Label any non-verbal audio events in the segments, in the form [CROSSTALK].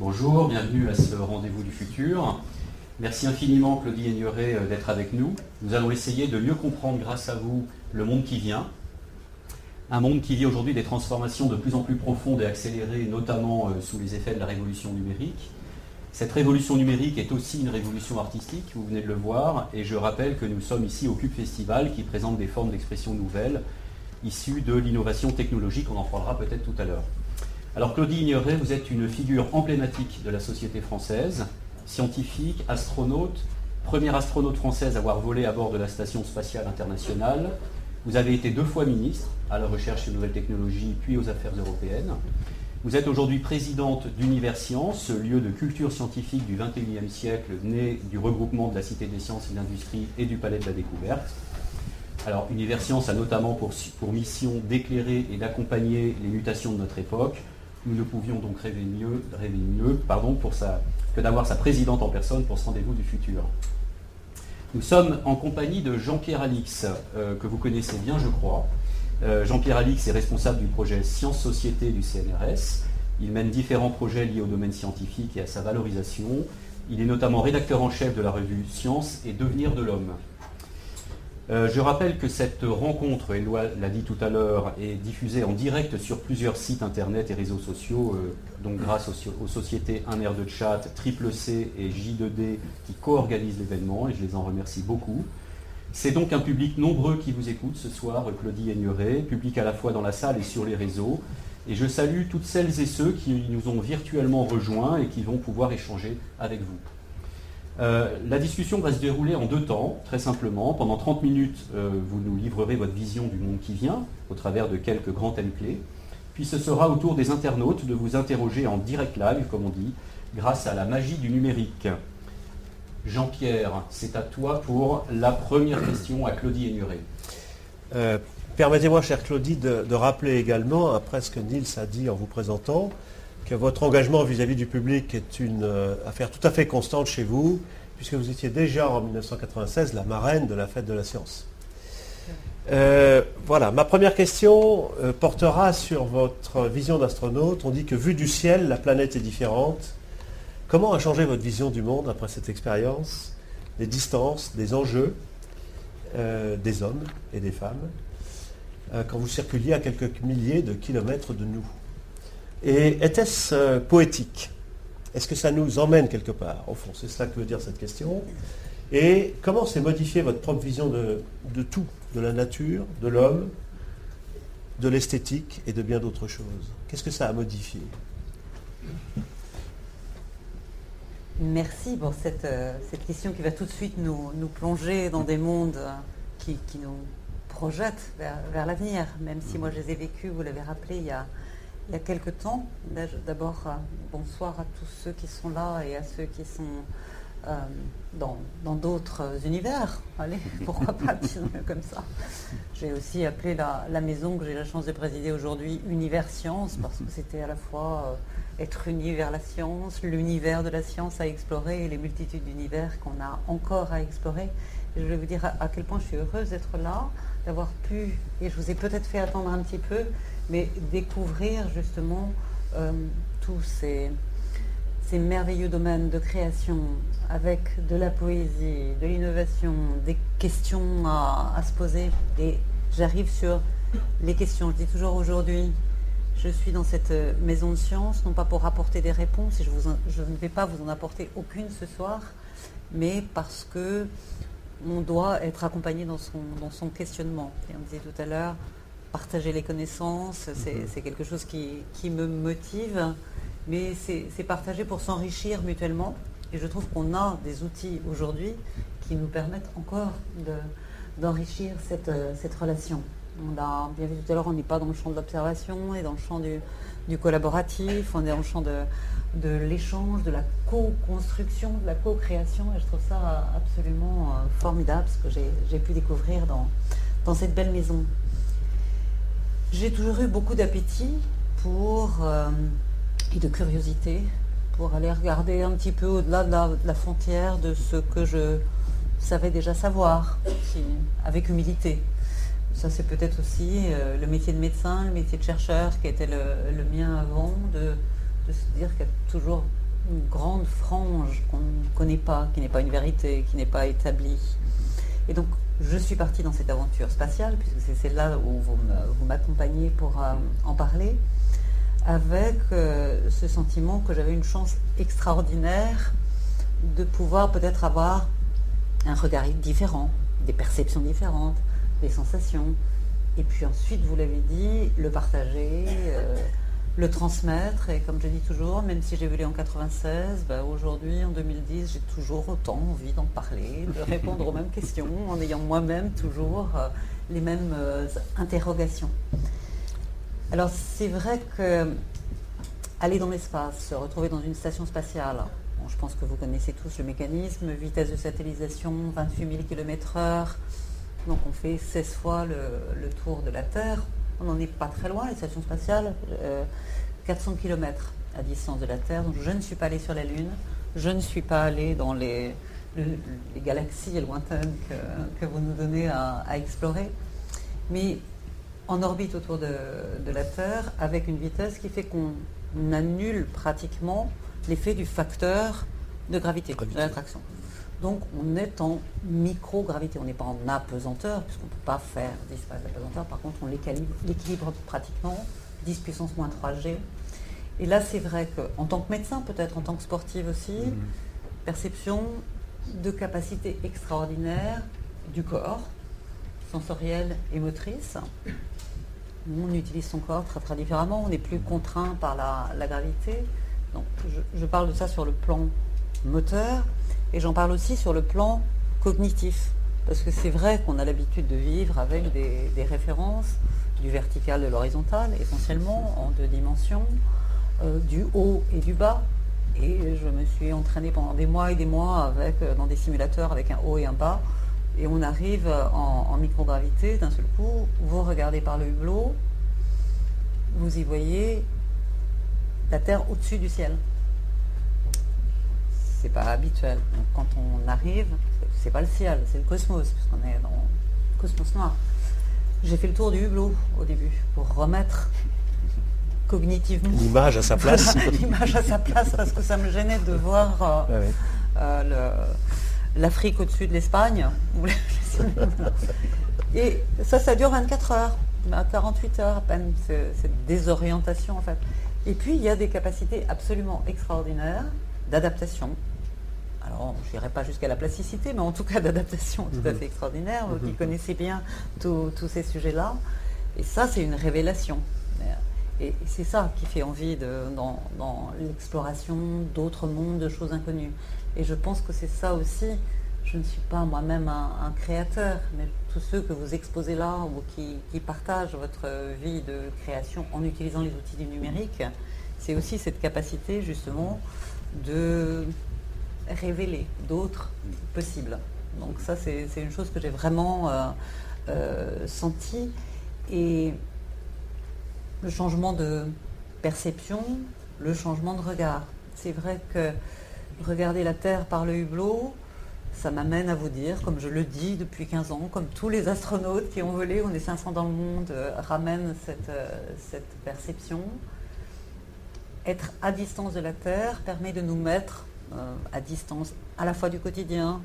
Bonjour, bienvenue à ce rendez-vous du futur. Merci infiniment Claudie Aigneret d'être avec nous. Nous allons essayer de mieux comprendre grâce à vous le monde qui vient. Un monde qui vit aujourd'hui des transformations de plus en plus profondes et accélérées, notamment euh, sous les effets de la révolution numérique. Cette révolution numérique est aussi une révolution artistique, vous venez de le voir, et je rappelle que nous sommes ici au Cube Festival qui présente des formes d'expression nouvelles issues de l'innovation technologique, on en parlera peut-être tout à l'heure. Alors Claudie Ignoret, vous êtes une figure emblématique de la société française, scientifique, astronaute, première astronaute française à avoir volé à bord de la Station spatiale internationale. Vous avez été deux fois ministre à la recherche et nouvelles technologies, puis aux affaires européennes. Vous êtes aujourd'hui présidente d'Univers Science, lieu de culture scientifique du XXIe siècle, né du regroupement de la Cité des sciences et de l'industrie et du Palais de la Découverte. Alors, Univers Science a notamment pour mission d'éclairer et d'accompagner les mutations de notre époque. Nous ne pouvions donc rêver mieux, rêver mieux pardon, que d'avoir sa présidente en personne pour ce rendez-vous du futur. Nous sommes en compagnie de Jean-Pierre Alix, euh, que vous connaissez bien, je crois. Euh, Jean-Pierre Alix est responsable du projet Sciences Société du CNRS. Il mène différents projets liés au domaine scientifique et à sa valorisation. Il est notamment rédacteur en chef de la revue Science et Devenir de l'homme. Euh, je rappelle que cette rencontre, Éloi l'a dit tout à l'heure, est diffusée en direct sur plusieurs sites internet et réseaux sociaux, euh, donc grâce aux, sociétés 1R de chat, Triple C et J2D qui co-organisent l'événement, et je les en remercie beaucoup. C'est donc un public nombreux qui vous écoute ce soir, Claudie Aigneret, public à la fois dans la salle et sur les réseaux. Et je salue toutes celles et ceux qui nous ont virtuellement rejoints et qui vont pouvoir échanger avec vous. Euh, la discussion va se dérouler en deux temps, très simplement. Pendant 30 minutes, euh, vous nous livrerez votre vision du monde qui vient, au travers de quelques grands thèmes clés. Puis ce sera au tour des internautes de vous interroger en direct live, comme on dit, grâce à la magie du numérique. Jean-Pierre, c'est à toi pour la première question à Claudie Ainuret. Euh, permettez-moi, chère Claudie, de, de, rappeler également, après ce que Nils a dit en vous présentant, que votre engagement vis-à-vis du public est une euh, affaire tout à fait constante chez vous, puisque vous étiez déjà en 1996 la marraine de la fête de la science. Euh, voilà, ma première question euh, portera sur votre vision d'astronaute. On dit que vu du ciel, la planète est différente. Comment a changé votre vision du monde après cette expérience, des distances, des enjeux, des hommes et des femmes, quand vous circuliez à quelques milliers de kilomètres de nous et était-ce euh, poétique? Est-ce que ça nous emmène quelque part Au fond, c'est cela que veut dire cette question. Et comment s'est modifiée votre propre vision de, tout, de la nature, de l'homme, de l'esthétique et de bien d'autres choses? Qu'est-ce que ça a modifié? Merci pour cette, euh, question qui va tout de suite nous, plonger dans des mondes euh, qui, qui nous projettent vers, vers l'avenir, même si moi je les ai vécus, vous l'avez rappelé, il y a, il y a quelque temps. D'abord, euh, bonsoir à tous ceux qui sont là et à ceux qui sont euh, dans d'autres univers. Allez, [LAUGHS] pourquoi pas [LAUGHS] dire comme ça. J'ai aussi appelé la, maison que j'ai la chance de présider aujourd'hui Univers Science, parce que c'était à la fois euh, être uni vers la science, l'univers de la science à explorer et les multitudes d'univers qu'on a encore à explorer. Je voulais vous dire à quel point je suis heureuse d'être là, d'avoir pu, et je vous ai peut-être fait attendre un petit peu, mais découvrir justement euh, tous ces, merveilleux domaines de création avec de la poésie, de l'innovation, des questions à, se poser. Et j'arrive sur les questions. Je dis toujours aujourd'hui, je suis dans cette maison de science, non pas pour apporter des réponses, et je, je ne vais pas vous en apporter aucune ce soir, mais parce que on doit être accompagné dans son, dans son questionnement. Et on disait tout à l'heure, partager les connaissances, c'est mhm. quelque chose qui, me motive, mais c'est partager pour s'enrichir mutuellement. Et je trouve qu'on a des outils aujourd'hui qui nous permettent encore d'enrichir cette, cette, relation. On l'a bien vu tout à l'heure, on n'est pas dans le champ de l'observation, on est dans le champ du, collaboratif, on est dans le champ de, de l'échange, de la co-construction, de la co-création. Et je trouve ça absolument euh, formidable, ce que j'ai pu découvrir dans, dans cette belle maison. J'ai toujours eu beaucoup d'appétit pour euh, et de curiosité pour aller regarder un petit peu au-delà de, la, frontière de ce que je savais déjà savoir, avec humilité. Ça, c'est peut-être aussi euh, le métier de médecin, le métier de chercheur qui était le, mien avant, de, se dire qu'il y a toujours une grande frange qu'on ne connaît pas, qui n'est pas une vérité, qui n'est pas établie. Et donc, je suis partie dans cette aventure spatiale, puisque c'est celle-là où vous m'accompagnez pour euh, en parler, avec euh, ce sentiment que j'avais une chance extraordinaire de pouvoir peut-être avoir un regard différent, des perceptions différentes, des sensations. Et puis ensuite, vous l'avez dit, le partager, euh, le transmettre. Et comme je dis toujours, même si j'ai volé en 96, bah, aujourd'hui, en 2010, j'ai toujours autant envie d'en parler, de [LAUGHS] répondre aux mêmes questions, en ayant moi-même toujours euh, les mêmes euh, interrogations. Alors c'est vrai que aller dans l'espace, se retrouver dans une station spatiale, je pense que vous connaissez tous le mécanisme, vitesse de satellisation 28 000 km/h, donc on fait 16 fois le, tour de la Terre. On n'en est pas très loin, les stations spatiales, 400 euh, km à distance de la Terre. Donc je ne suis pas allé sur la Lune, je ne suis pas allé dans les, galaxies lointaines que, vous nous donnez à, explorer. Mais en orbite autour de, de, la Terre, avec une vitesse qui fait qu'on annule pratiquement l'effet du facteur de gravité, de l'attraction. Donc on est en microgravité, on n'est pas en apesanteur, puisqu'on ne peut pas faire disparaître l'apesanteur. Par contre, on l'équilibre pratiquement, 10 puissance moins 3G. Et là, c'est vrai qu'en tant que médecin, peut-être en tant que sportive aussi, mhm. perception de capacité extraordinaire du corps, sensorielle et motrice. On utilise son corps très très différemment, on n'est plus contraint par la, gravité. Donc je parle de ça sur le plan moteur, et j'en parle aussi sur le plan cognitif, parce que c'est vrai qu'on a l'habitude de vivre avec des, références du vertical de l'horizontal, essentiellement en deux dimensions, euh, du haut et du bas. Et je me suis entraînée pendant des mois et des mois avec, euh, dans des simulateurs avec un haut et un bas. Et on arrive en, en microgravité d'un seul coup. Vous regardez par le hublot, vous y voyez la Terre au-dessus du ciel c'est pas habituel. Donc quand on arrive, c'est pas le ciel, c'est le cosmos, puisqu'on est dans le cosmos noir. J'ai fait le tour du hublot au début pour remettre cognitivement l'image à sa [LAUGHS] place. l'image à sa place parce que ça me gênait de voir euh, euh, l'Afrique au-dessus de l'Espagne. [LAUGHS] Et ça, ça dure 24 heures, 48 heures à peine, cette désorientation en fait. Et puis il y a des capacités absolument extraordinaires d'adaptation alors je n'irai pas jusqu'à la plasticité, mais en tout cas d'adaptation tout à mhm. fait extraordinaire, vous qui mhm. connaissez bien tous ces sujets-là. Et ça, c'est une révélation. Et c'est ça qui fait envie dans, l'exploration d'autres mondes, de choses inconnues. Et je pense que c'est ça aussi. Je ne suis pas moi-même un, créateur, mais tous ceux que vous exposez là ou qui, qui partagent votre vie de création en utilisant les outils du numérique, c'est aussi cette capacité justement de révéler d'autres possibles. Donc ça, c'est une chose que j'ai vraiment euh, euh, senti. Et le changement de perception, le changement de regard. C'est vrai que regarder la Terre par le hublot, ça m'amène à vous dire, comme je le dis depuis 15 ans, comme tous les astronautes qui ont volé, on est 500 dans le monde, euh, ramènent cette, cette perception. Être à distance de la Terre permet de nous mettre euh, à distance, à la fois du quotidien,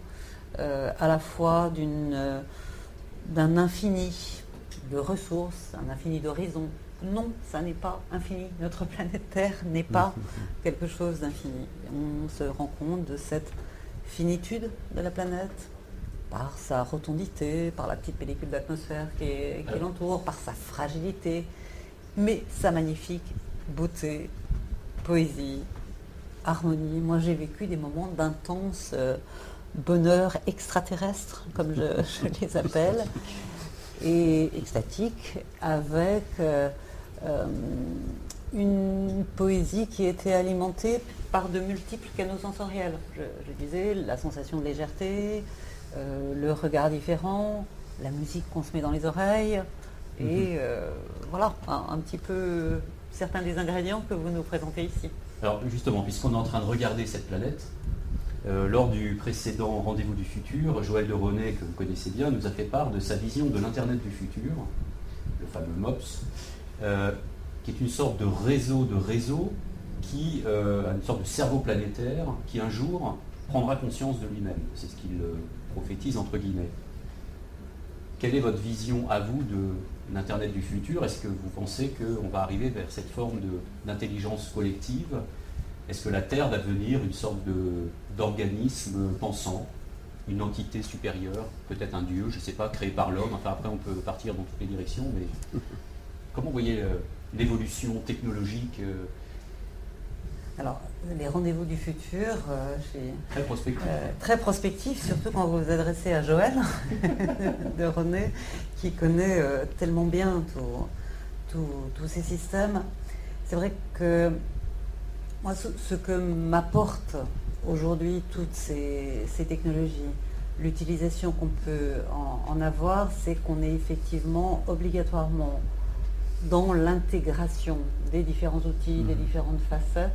euh, à la fois euh, d'un infini de ressources, un infini d'horizons. Non, ça n'est pas infini. Notre [LAUGHS] planète Terre n'est pas [LAUGHS] quelque chose d'infini. On se rend compte de cette finitude de la planète par sa rotondité, par la petite pellicule d'atmosphère qui, qui l'entoure, par sa fragilité, mais sa magnifique beauté, poésie, harmonie. Moi, j'ai vécu des moments d'intense euh, bonheur extraterrestre, comme [LAUGHS] je, les appelle, et extatique, avec euh, euh, une poésie qui était alimentée par de multiples canaux sensoriels. Je, disais la sensation de légèreté, le regard différent, la musique qu'on se met dans les oreilles, et mhm. voilà, un petit peu certains des ingrédients que vous nous présentez ici. Alors justement, puisqu'on est en train de regarder cette planète, euh, lors du précédent Rendez-vous du futur, Joël de René, que vous connaissez bien, nous a fait part de sa vision de l'Internet du futur, le fameux MOPS, euh, qui est une sorte de réseau de réseaux qui a une sorte de cerveau planétaire qui un jour prendra conscience de lui-même. C'est ce qu'il prophétise entre guillemets. Quelle est votre vision à vous de l'Internet du futur Est-ce que vous pensez qu'on va arriver vers cette forme d'intelligence collective? Est-ce que la Terre va devenir une sorte d'organisme pensant, une entité supérieure, peut-être un dieu, je ne sais pas, créé par l'homme? Enfin après on peut partir dans toutes les directions, mais [LAUGHS] comment vous voyez euh, l'évolution technologique euh, alors, les rendez-vous du futur, euh, très prospectif. Euh, très prospectif, surtout quand vous vous adressez à Joël [LAUGHS] de René, qui connaît euh, tellement bien tous ces systèmes. C'est vrai que moi, ce, que m'apporte aujourd'hui toutes ces, technologies, l'utilisation qu'on peut en, avoir, c'est qu'on est effectivement obligatoirement dans l'intégration des différents outils, des mmh. différentes facettes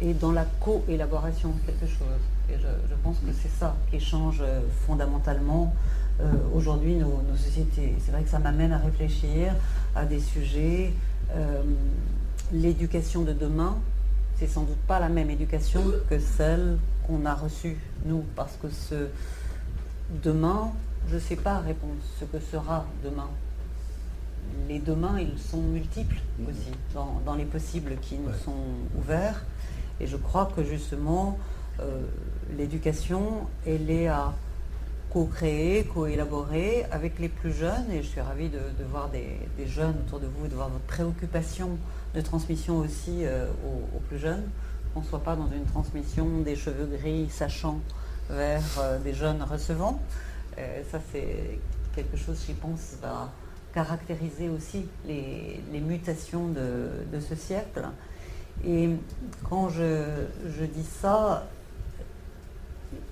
et dans la co-élaboration de quelque chose. Et je, pense que c'est ça qui change euh, fondamentalement euh, aujourd'hui nos, sociétés. C'est vrai que ça m'amène à réfléchir à des sujets. Euh, l'éducation de demain, c'est sans doute pas la même éducation que celle qu'on a reçue, nous, parce que ce demain, je ne sais pas répondre ce que sera demain. Les demain, ils sont multiples aussi, dans, dans les possibles qui nous sont ouverts. Et je crois que justement, euh, l'éducation, elle est à co-créer, co-élaborer avec les plus jeunes. Et je suis ravie de, voir des, jeunes autour de vous, de voir votre préoccupation de transmission aussi euh, aux, plus jeunes. Qu'on ne soit pas dans une transmission des cheveux gris sachant vers euh, des jeunes recevants. ça, c'est quelque chose, je pense, va caractériser aussi les, mutations de ce siècle. Et quand je, dis ça,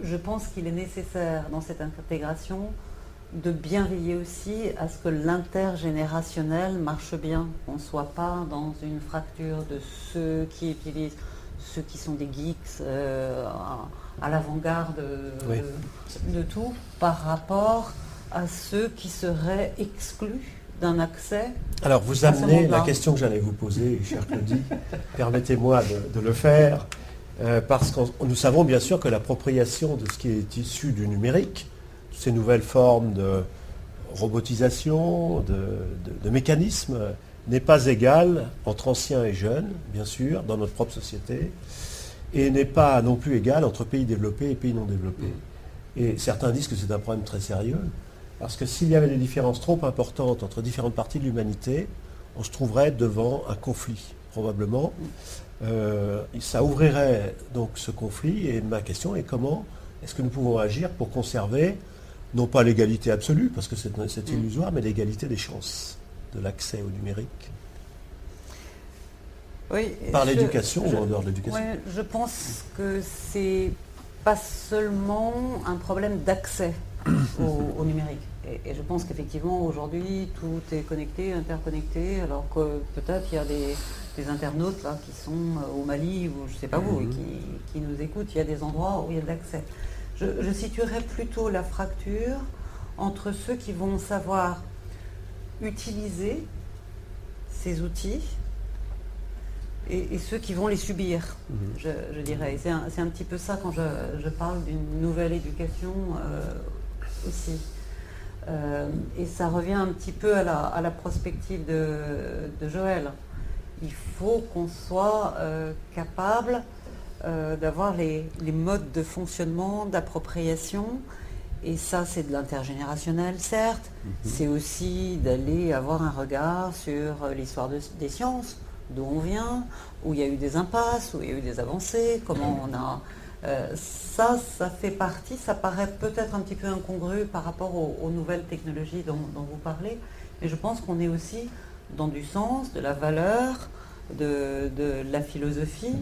je pense qu'il est nécessaire dans cette intégration de bien veiller aussi à ce que l'intergénérationnel marche bien, qu'on ne soit pas dans une fracture de ceux qui utilisent, ceux qui sont des geeks euh, à, l'avant-garde de, tout, par rapport à ceux qui seraient exclus d'un accès. Alors vous amenez la question que j'allais vous poser, cher Claudie. Permettez-moi de, le faire, euh, parce que nous savons bien sûr que l'appropriation de ce qui est issu du numérique, ces nouvelles formes de robotisation, de, mécanismes, n'est pas égale entre anciens et jeunes, bien sûr, dans notre propre société, et n'est pas non plus égale entre pays développés et pays non développés. Et certains disent que c'est un problème très sérieux. Parce que s'il y avait des différences trop importantes entre différentes parties de l'humanité, on se trouverait devant un conflit, probablement. Euh, ça ouvrirait donc ce conflit. Et ma question est comment est-ce que nous pouvons agir pour conserver, non pas l'égalité absolue, parce que c'est mm. illusoire, mais l'égalité des chances de l'accès au numérique oui, Par l'éducation ou en dehors de l'éducation Je pense que c'est pas seulement un problème d'accès au, numérique. Et, je pense qu'effectivement, aujourd'hui, tout est connecté, interconnecté, alors que peut-être il y a des, internautes là, qui sont euh, au Mali ou je ne sais pas où, et mhm. qui, nous écoutent. Il y a des endroits où il y a de l'accès. Je, situerais plutôt la fracture entre ceux qui vont savoir utiliser ces outils et, ceux qui vont les subir, mhm. je, dirais. C'est un, petit peu ça quand je, parle d'une nouvelle éducation euh, aussi. Euh, et ça revient un petit peu à la, prospective de, Joël. Il faut qu'on soit euh, capable euh, d'avoir les, modes de fonctionnement, d'appropriation. Et ça, c'est de l'intergénérationnel, certes. Mhm. C'est aussi d'aller avoir un regard sur l'histoire des sciences, d'où on vient, où il y a eu des impasses, où il y a eu des avancées, comment [CLEARS THROAT] on a euh, ça, ça fait partie, ça paraît peut-être un petit peu incongru par rapport aux, nouvelles technologies dont, vous parlez, mais je pense qu'on est aussi dans du sens, de la valeur, de, la philosophie.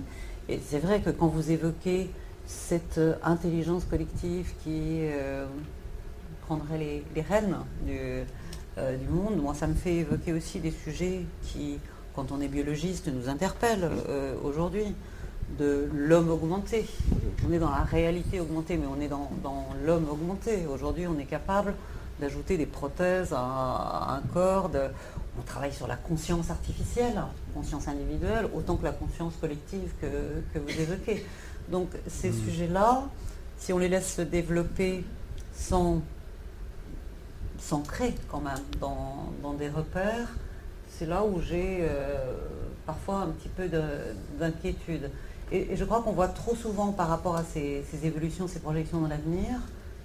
Et c'est vrai que quand vous évoquez cette intelligence collective qui euh, prendrait les, rênes euh, du, monde, moi ça me fait évoquer aussi des sujets qui, quand on est biologiste, nous interpellent aujourd'hui de l'homme augmenté. On est dans la réalité augmentée, mais on est dans, l'homme augmenté. Aujourd'hui, on est capable d'ajouter des prothèses à, un corps. on travaille sur la conscience artificielle, conscience individuelle, autant que la conscience collective que, vous évoquez. Donc ces mmh. sujets-là, si on les laisse se développer sans s'ancrer quand même dans, des repères, c'est là où j'ai euh, parfois un petit peu d'inquiétude. Et, je crois qu'on voit trop souvent par rapport à ces, évolutions, ces projections dans l'avenir,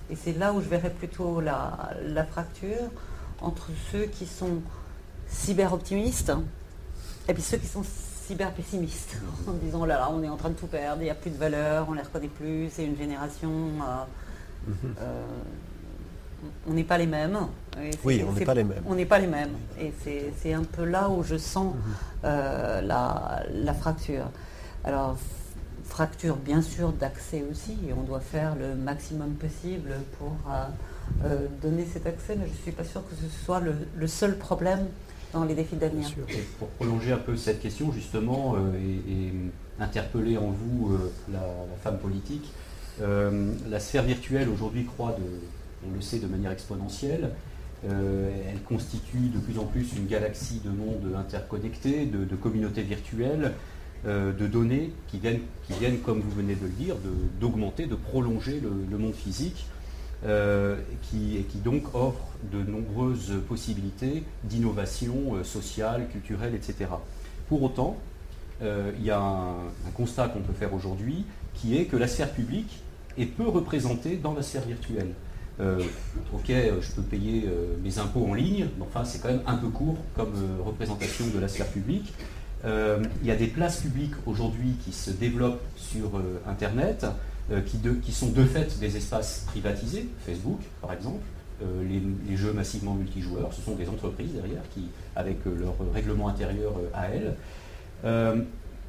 et c'est là où je verrais plutôt la, fracture entre ceux qui sont cyber-optimistes et puis ceux qui sont cyber-pessimistes, en disant là là, on est en train de tout perdre, il n'y a plus de valeur, on ne les reconnaît plus, c'est une génération. Euh, mhm. euh, on n'est pas les mêmes. oui, on n'est pas les mêmes. On n'est pas les mêmes. Et c'est un peu là où je sens mhm. euh, la, fracture. Alors, fracture bien sûr d'accès aussi, et on doit faire le maximum possible pour euh, euh, donner cet accès, mais je ne suis pas sûre que ce soit le, seul problème dans les défis d'avenir. Pour prolonger un peu cette question justement et, interpeller en vous la, femme politique, la sphère virtuelle aujourd'hui croit de on le sait de manière exponentielle. Euh, elle constitue de plus en plus une galaxie de mondes interconnectés, de, communautés virtuelles, euh, de données qui viennent, comme vous venez de le dire, d'augmenter, de, prolonger le, monde physique, euh, qui, et qui donc offre de nombreuses possibilités d'innovation sociale, culturelle, etc. Pour autant, il y a un, constat qu'on peut faire aujourd'hui, qui est que la sphère publique est peu représentée dans la sphère virtuelle. Euh, ok, euh, je peux payer euh, mes impôts en ligne, mais enfin c'est quand même un peu court comme représentation de la sphère publique. Il y a des places publiques aujourd'hui qui se développent sur Internet, qui, sont de fait des espaces privatisés, Facebook par exemple. Les, jeux massivement multijoueurs, ce sont des entreprises derrière qui, avec leur règlement intérieur à elles.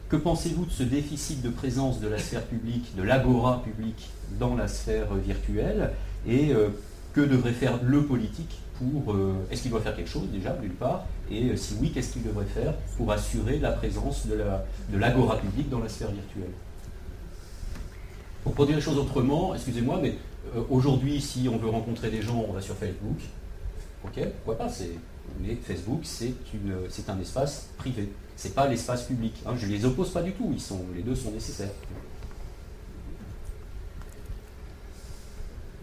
que pensez-vous de ce déficit de présence de la sphère publique, de l'agora publique dans la sphère virtuelle? Et euh, que devrait faire le politique pour... Euh, est-ce qu'il doit faire quelque chose déjà, d'une part Et euh, si oui, qu'est-ce qu'il devrait faire pour assurer la présence de l'agora publique dans la sphère virtuelle? Pour dire les choses autrement, excusez-moi, mais aujourd'hui, si on veut rencontrer des gens, on va sur Facebook. Ok, pourquoi pas Mais Facebook, c'est un espace privé. C'est pas l'espace public. Hein. je les oppose pas du tout. Ils sont, les deux sont nécessaires.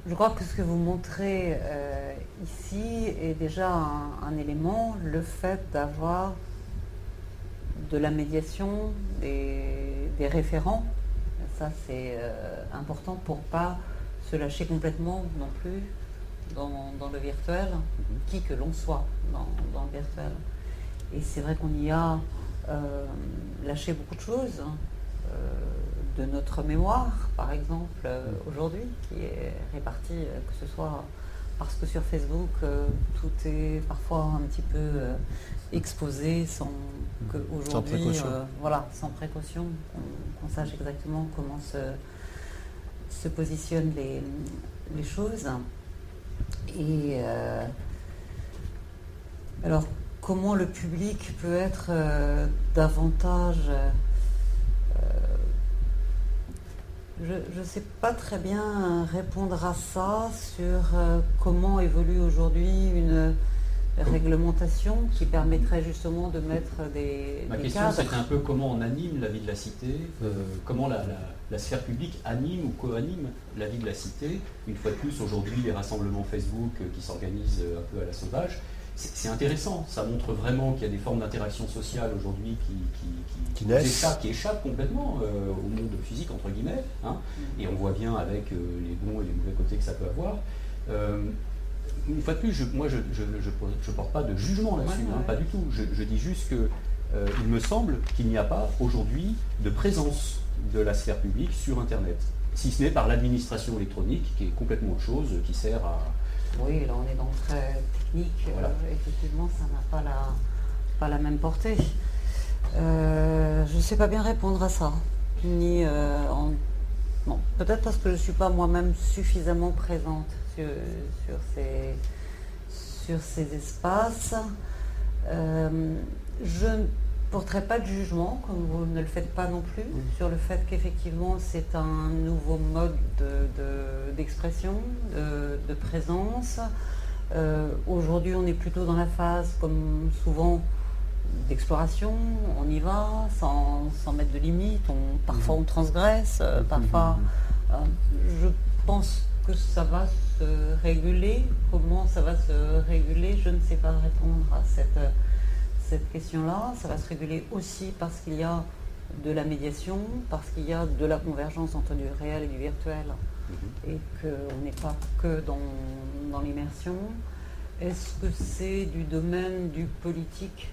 Je crois que ce que vous montrez euh, ici est déjà un, élément, le fait d'avoir de la médiation, des, référents. Ça, c'est euh, important pour pas se lâcher complètement non plus dans, le virtuel, qui que l'on soit dans, le virtuel. Et c'est vrai qu'on y a euh, lâché beaucoup de choses. Hein de notre mémoire, par exemple, euh, aujourd'hui, qui est répartie, euh, que ce soit parce que sur Facebook, euh, tout est parfois un petit peu exposé sans que aujourd'hui, voilà, sans précaution, qu'on sache exactement comment se, se positionnent les, les choses. Et alors, comment le public peut être davantage je ne sais pas très bien répondre à ça sur euh, comment évolue aujourd'hui une réglementation qui permettrait justement de mettre des. Ma question, c'était un peu comment on anime la vie de la cité, euh, comment la, sphère publique anime ou co-anime la vie de la cité. Une fois de plus, aujourd'hui, les rassemblements Facebook euh, qui s'organisent un peu à la sauvage c'est intéressant. Ça montre vraiment qu'il y a des formes d'interaction sociale aujourd'hui qui, qui, échappent complètement euh, au monde physique, entre guillemets. Hein. Et on voit bien avec euh, les bons et les mauvais côtés que ça peut avoir. Euh, une fois de plus, moi, je ne porte pas de jugement là-dessus, hein, pas du tout. Je, dis juste que il me semble qu'il n'y a pas aujourd'hui de présence de la sphère publique sur Internet, si ce n'est par l'administration électronique, qui est complètement autre chose, qui sert à, oui, là on est dans le très technique. Euh, effectivement, ça n'a pas la, pas la même portée. Euh, je ne sais pas bien répondre à ça. Ni euh, peut-être parce que je ne suis pas moi-même suffisamment présente sur, ces, sur ces espaces. je porterai pas de jugement, comme vous ne le faites pas non plus, sur le fait qu'effectivement c'est un nouveau mode d'expression, de, présence. Euh, aujourd'hui, on est plutôt dans la phase, comme souvent, d'exploration. On y va sans, mettre de limites. On, parfois, on transgresse. Euh, parfois, je pense que ça va se réguler. Comment ça va se réguler Je ne sais pas répondre à cette, cette question-là. Ça va se réguler aussi parce qu'il y a de la médiation, parce qu'il y a de la convergence entre du réel et du virtuel, mhm. et qu'on n'est pas que dans, dans l'immersion. Est-ce que c'est du domaine du politique?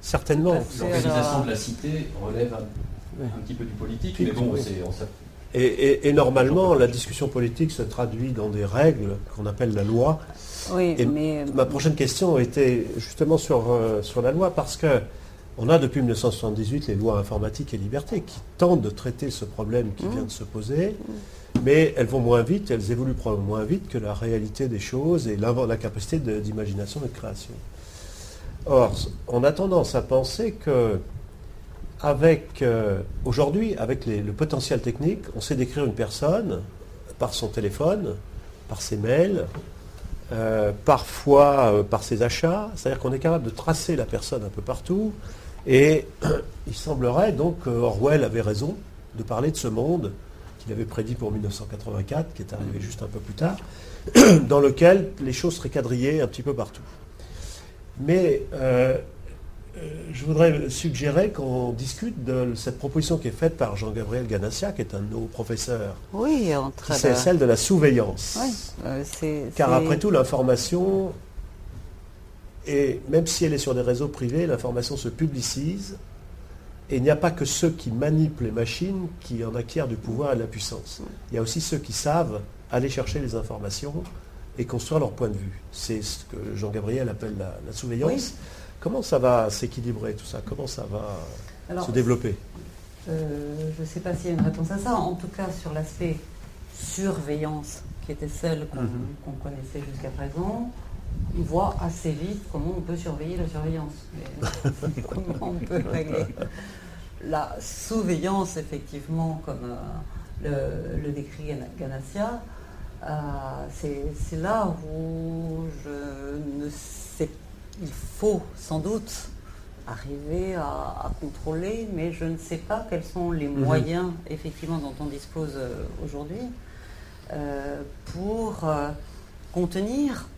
Certainement. L'organisation de la cité relève un, petit peu du politique, mais bon, c'est, et, normalement, la discussion politique se traduit dans des règles qu'on appelle la loi. Oui, mais... Ma prochaine question était justement sur, euh, sur la loi, parce que on a depuis 1978 les lois informatiques et liberté qui tentent de traiter ce problème qui mmh. vient de se poser, mais elles vont moins vite, elles évoluent probablement moins vite que la réalité des choses et la capacité d'imagination et de création. Or, on a tendance à penser que avec euh, aujourd'hui, avec le potentiel technique, on sait décrire une personne par son téléphone, par ses mails, euh, parfois euh, par ses achats. C'est-à-dire qu'on est capable de tracer la personne un peu partout. Et [CLEARS THROAT] il semblerait donc qu'Orwell avait raison de parler de ce monde qu'il avait prédit pour 1984, qui est arrivé juste un peu plus tard, [CLEARS THROAT] dans lequel les choses seraient quadrillées un petit peu partout. Mais euh, je voudrais suggérer qu'on discute de cette proposition qui est faite par Jean-Gabriel Ganassia, qui est un de nos professeurs. Oui, C'est celle de la surveillance. Euh, Car après tout, l'information, et même si elle est sur des réseaux privés, l'information se publicise. Et il n'y a pas que ceux qui manipulent les machines qui en acquièrent du pouvoir et de la puissance. Il y a aussi ceux qui savent aller chercher les informations et construire leur point de vue. C'est ce que Jean-Gabriel appelle la, surveillance. Comment ça va s'équilibrer tout ça? Comment ça va se développer? euh, Je ne sais pas s'il y a une réponse à ça. En tout cas, sur l'aspect surveillance, qui était celle qu'on mhm. connaissait jusqu'à présent, on voit assez vite comment on peut surveiller la surveillance. [LAUGHS] comment on peut régler la surveillance, effectivement, comme euh, le, décrit Ganassia, euh, c'est là où je ne sais il faut sans doute arriver à, contrôler, mais je ne sais pas quels sont les mhm. moyens effectivement dont on dispose euh, aujourd'hui euh, pour euh, contenir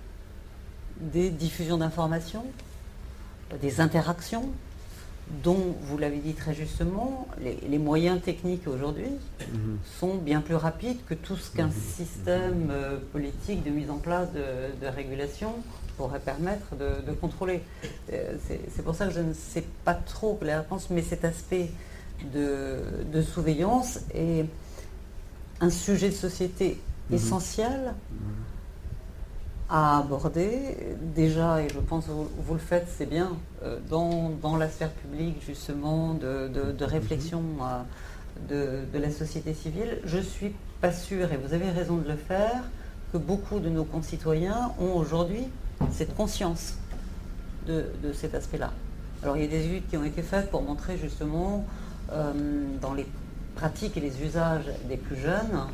des diffusions d'informations, des interactions dont, vous l'avez dit très justement, les, moyens techniques aujourd'hui mhm. sont bien plus rapides que tout ce qu'un mhm. système politique de mise en place de régulation pourrait permettre de, contrôler. Euh, c'est pour ça que je ne sais pas trop la réponse, mais cet aspect de, surveillance est un sujet de société mhm. essentiel. À aborder. Déjà, et je pense que vous, le faites, c'est bien, euh, dans, la sphère publique, justement, de, réflexion euh, de, la société civile. Je ne suis pas sûre, et vous avez raison de le faire, que beaucoup de nos concitoyens ont aujourd'hui cette conscience de, cet aspect-là. Alors il y a des études qui ont été faites pour montrer justement euh, dans les pratiques et les usages des plus jeunes,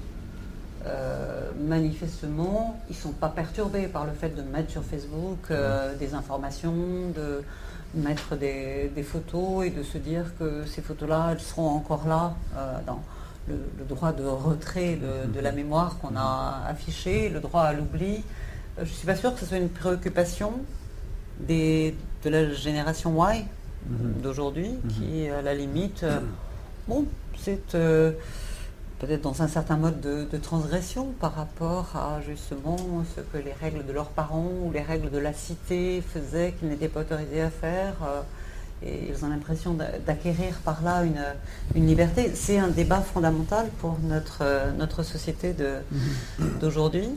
euh, manifestement, ils ne sont pas perturbés par le fait de mettre sur Facebook euh, des informations, de mettre des, photos et de se dire que ces photos-là, elles seront encore là dans le, droit de retrait de [LAUGHS] la mémoire qu'on a affiché, le droit à l'oubli. Euh, je ne suis pas sûre que ce soit une préoccupation de la génération Y mhm. d'aujourd'hui, mhm. qui, à la limite, euh, [CLEARS THROAT] bon, c'est euh, peut-être dans un certain mode de, transgression par rapport à justement ce que les règles de leurs parents ou les règles de la cité faisaient qu'ils n'étaient pas autorisés à faire. et ils ont l'impression d'acquérir par là une, liberté. C'est un débat fondamental pour notre, notre société mhm. d'aujourd'hui.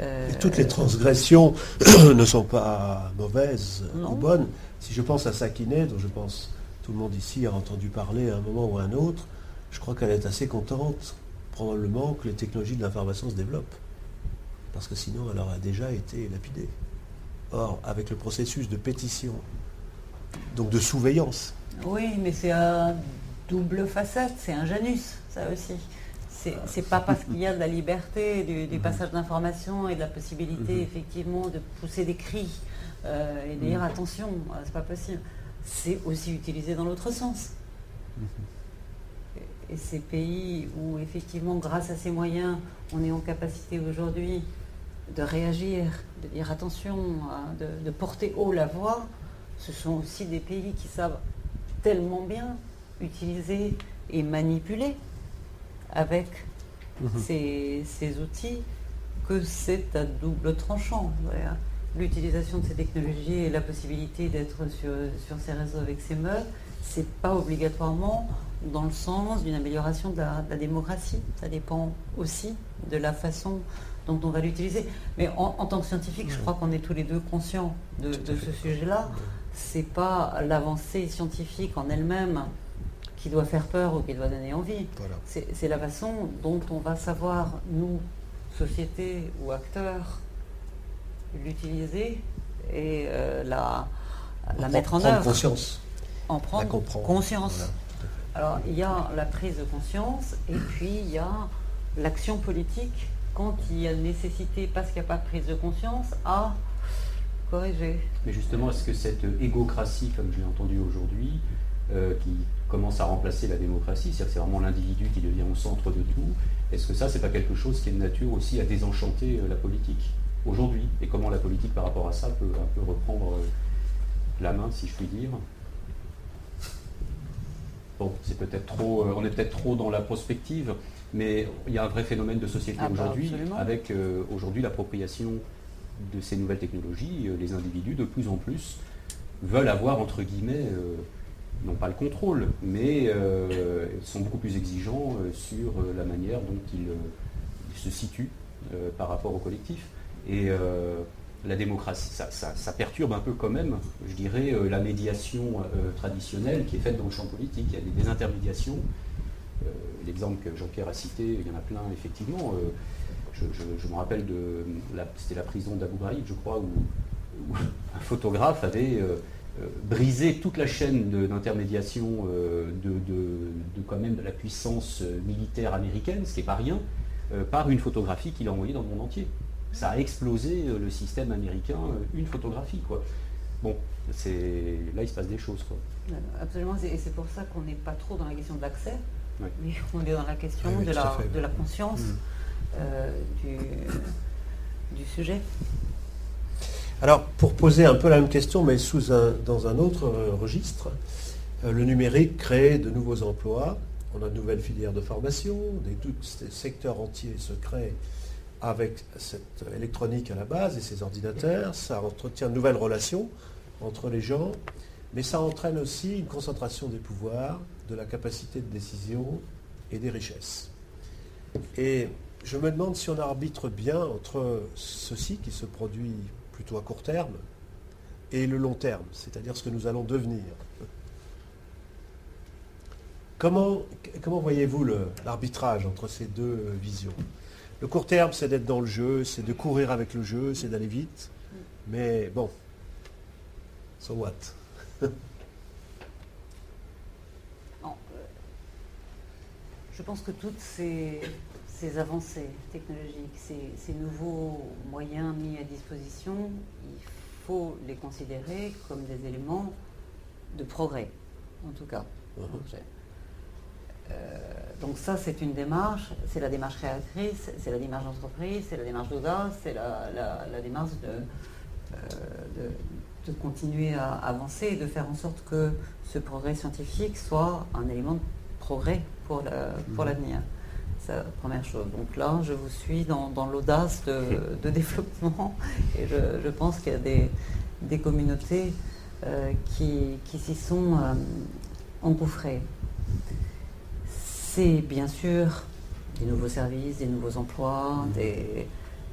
Euh, toutes les transgressions [COUGHS] ne sont pas mauvaises ou bonnes. Si je pense à Sakiné, dont je pense tout le monde ici a entendu parler à un moment ou à un autre, je crois qu'elle est assez contente, probablement, que les technologies de l'information se développent. Parce que sinon, elle aurait déjà été lapidée. Or, avec le processus de pétition, donc de surveillance. Oui, mais c'est un double facette, c'est un Janus, ça aussi. c'est pas parce qu'il y a de la liberté, du, mhm. passage d'informations et de la possibilité mhm. effectivement de pousser des cris euh, et de dire attention, c'est pas possible. C'est aussi utilisé dans l'autre sens. Et ces pays où effectivement, grâce à ces moyens, on est en capacité aujourd'hui de réagir, de dire attention, hein, de, porter haut la voix, ce sont aussi des pays qui savent tellement bien utiliser et manipuler avec mhm. ces, outils que c'est à double tranchant. L'utilisation de ces technologies et la possibilité d'être sur, sur, ces réseaux avec ces meufs, c'est pas obligatoirement dans le sens d'une amélioration de la, démocratie. Ça dépend aussi de la façon dont on va l'utiliser. Mais en, tant que scientifique, je crois qu'on est tous les deux conscients de, ce sujet-là. C'est pas l'avancée scientifique en elle-même qui doit faire peur ou qui doit donner envie. C'est la façon dont on va savoir, nous, société ou acteurs, l'utiliser et euh, la, la mettre en œuvre. conscience. En prendre conscience. Alors, il y a la prise de conscience et puis il y a l'action politique quand il y a nécessité, parce qu'il n'y a pas de prise de conscience, à corriger. Mais justement, est-ce que cette égocratie, comme je l'ai entendu aujourd'hui, euh, qui commence à remplacer la démocratie, c'est-à-dire que c'est vraiment l'individu qui devient au centre de tout, est-ce que ça, c'est pas quelque chose qui est de nature aussi à désenchanter euh, la politique aujourd'hui? Et comment la politique, par rapport à ça, peut peu reprendre euh, la main, si je puis dire? Bon, c'est peut-être trop, on est peut-être trop dans la prospective, mais il y a un vrai phénomène de société ah bah, aujourd'hui, avec aujourd'hui l'appropriation de ces nouvelles technologies. les individus, de plus en plus, veulent avoir, entre guillemets, non pas le contrôle, mais euh, sont beaucoup plus exigeants euh, sur euh, la manière dont ils, se situent par rapport au collectif. Et la démocratie, ça, perturbe un peu quand même, je dirais, la médiation traditionnelle qui est faite dans le champ politique. Il y a des, intermédiations. L'exemple que Jean-Pierre a cité, il y en a plein effectivement. Je, me rappelle de, c'était la prison d'Abu Ghraib, je crois, où, [LAUGHS] un photographe avait euh, briser toute la chaîne d'intermédiation euh, même de la puissance euh, militaire américaine, ce qui n'est pas rien, par une photographie qu'il a envoyée dans le monde entier. Ça a explosé le système américain, une photographie. Quoi. Bon, là il se passe des choses. Quoi. Absolument, et c'est pour ça qu'on n'est pas trop dans la question de l'accès, mais [LAUGHS] on est dans la question de, la, conscience mm. du sujet. Alors, pour poser un peu la même question, mais sous un, dans un autre euh, registre, euh, le numérique crée de nouveaux emplois, on a de nouvelles filières de formation, des, secteurs entiers se créent avec cette électronique à la base et ces ordinateurs, ça entretient de nouvelles relations entre les gens, mais ça entraîne aussi une concentration des pouvoirs, de la capacité de décision et des richesses. Et je me demande si on arbitre bien entre ceci qui se produit plutôt à court terme, et le long terme, c'est-à-dire ce que nous allons devenir. Comment, comment voyez-vous l'arbitrage entre ces deux visions? Le court terme, c'est d'être dans le jeu, c'est de courir avec le jeu, c'est d'aller vite. Mais bon, so what? [LAUGHS] Non, euh, Je pense que toutes ces, ces avancées technologiques, ces, nouveaux moyens mis à disposition, il faut les considérer comme des éléments de progrès, en tout cas. Donc ça, c'est une démarche, c'est la démarche créatrice, c'est la démarche d'entreprise, c'est la démarche d'audace, c'est la, démarche euh, de, de, continuer à avancer et de faire en sorte que ce progrès scientifique soit un élément de progrès pour mhm. l'avenir première chose. Donc là, je vous suis dans, l'audace [LAUGHS] de, développement et je, pense qu'il y a des, communautés euh, qui, s'y sont euh, engouffrées. C'est bien sûr des nouveaux services, des nouveaux emplois,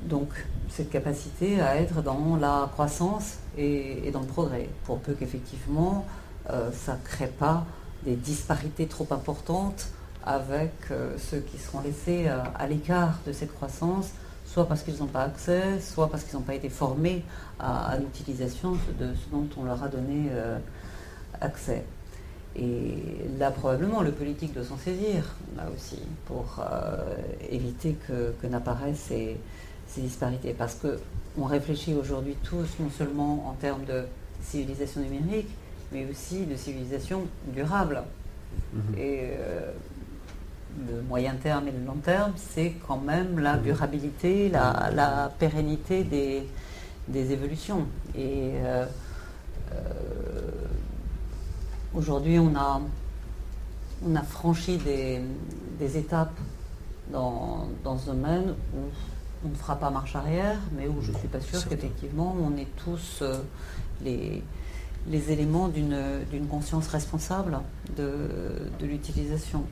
donc cette capacité à être dans la croissance et, dans le progrès, pour peu qu'effectivement euh, ça ne crée pas des disparités trop importantes avec euh, ceux qui seront laissés euh, à l'écart de cette croissance, soit parce qu'ils n'ont pas accès, soit parce qu'ils n'ont pas été formés à, l'utilisation de ce dont on leur a donné accès. Et là, probablement, le politique doit s'en saisir, là aussi, pour éviter que, n'apparaissent ces, ces, disparités. Parce qu'on réfléchit aujourd'hui tous, non seulement en termes de civilisation numérique, mais aussi de civilisation durable. Mhm. Et euh, le moyen terme et le long terme, c'est quand même la mhm. durabilité, la, pérennité des, évolutions. Et euh, euh, aujourd'hui, on a, on a franchi des, étapes dans, dans, ce domaine où on ne fera pas marche arrière, mais où je ne suis pas sûre qu'effectivement on est tous les, les éléments d'une conscience responsable de, de l'utilisation.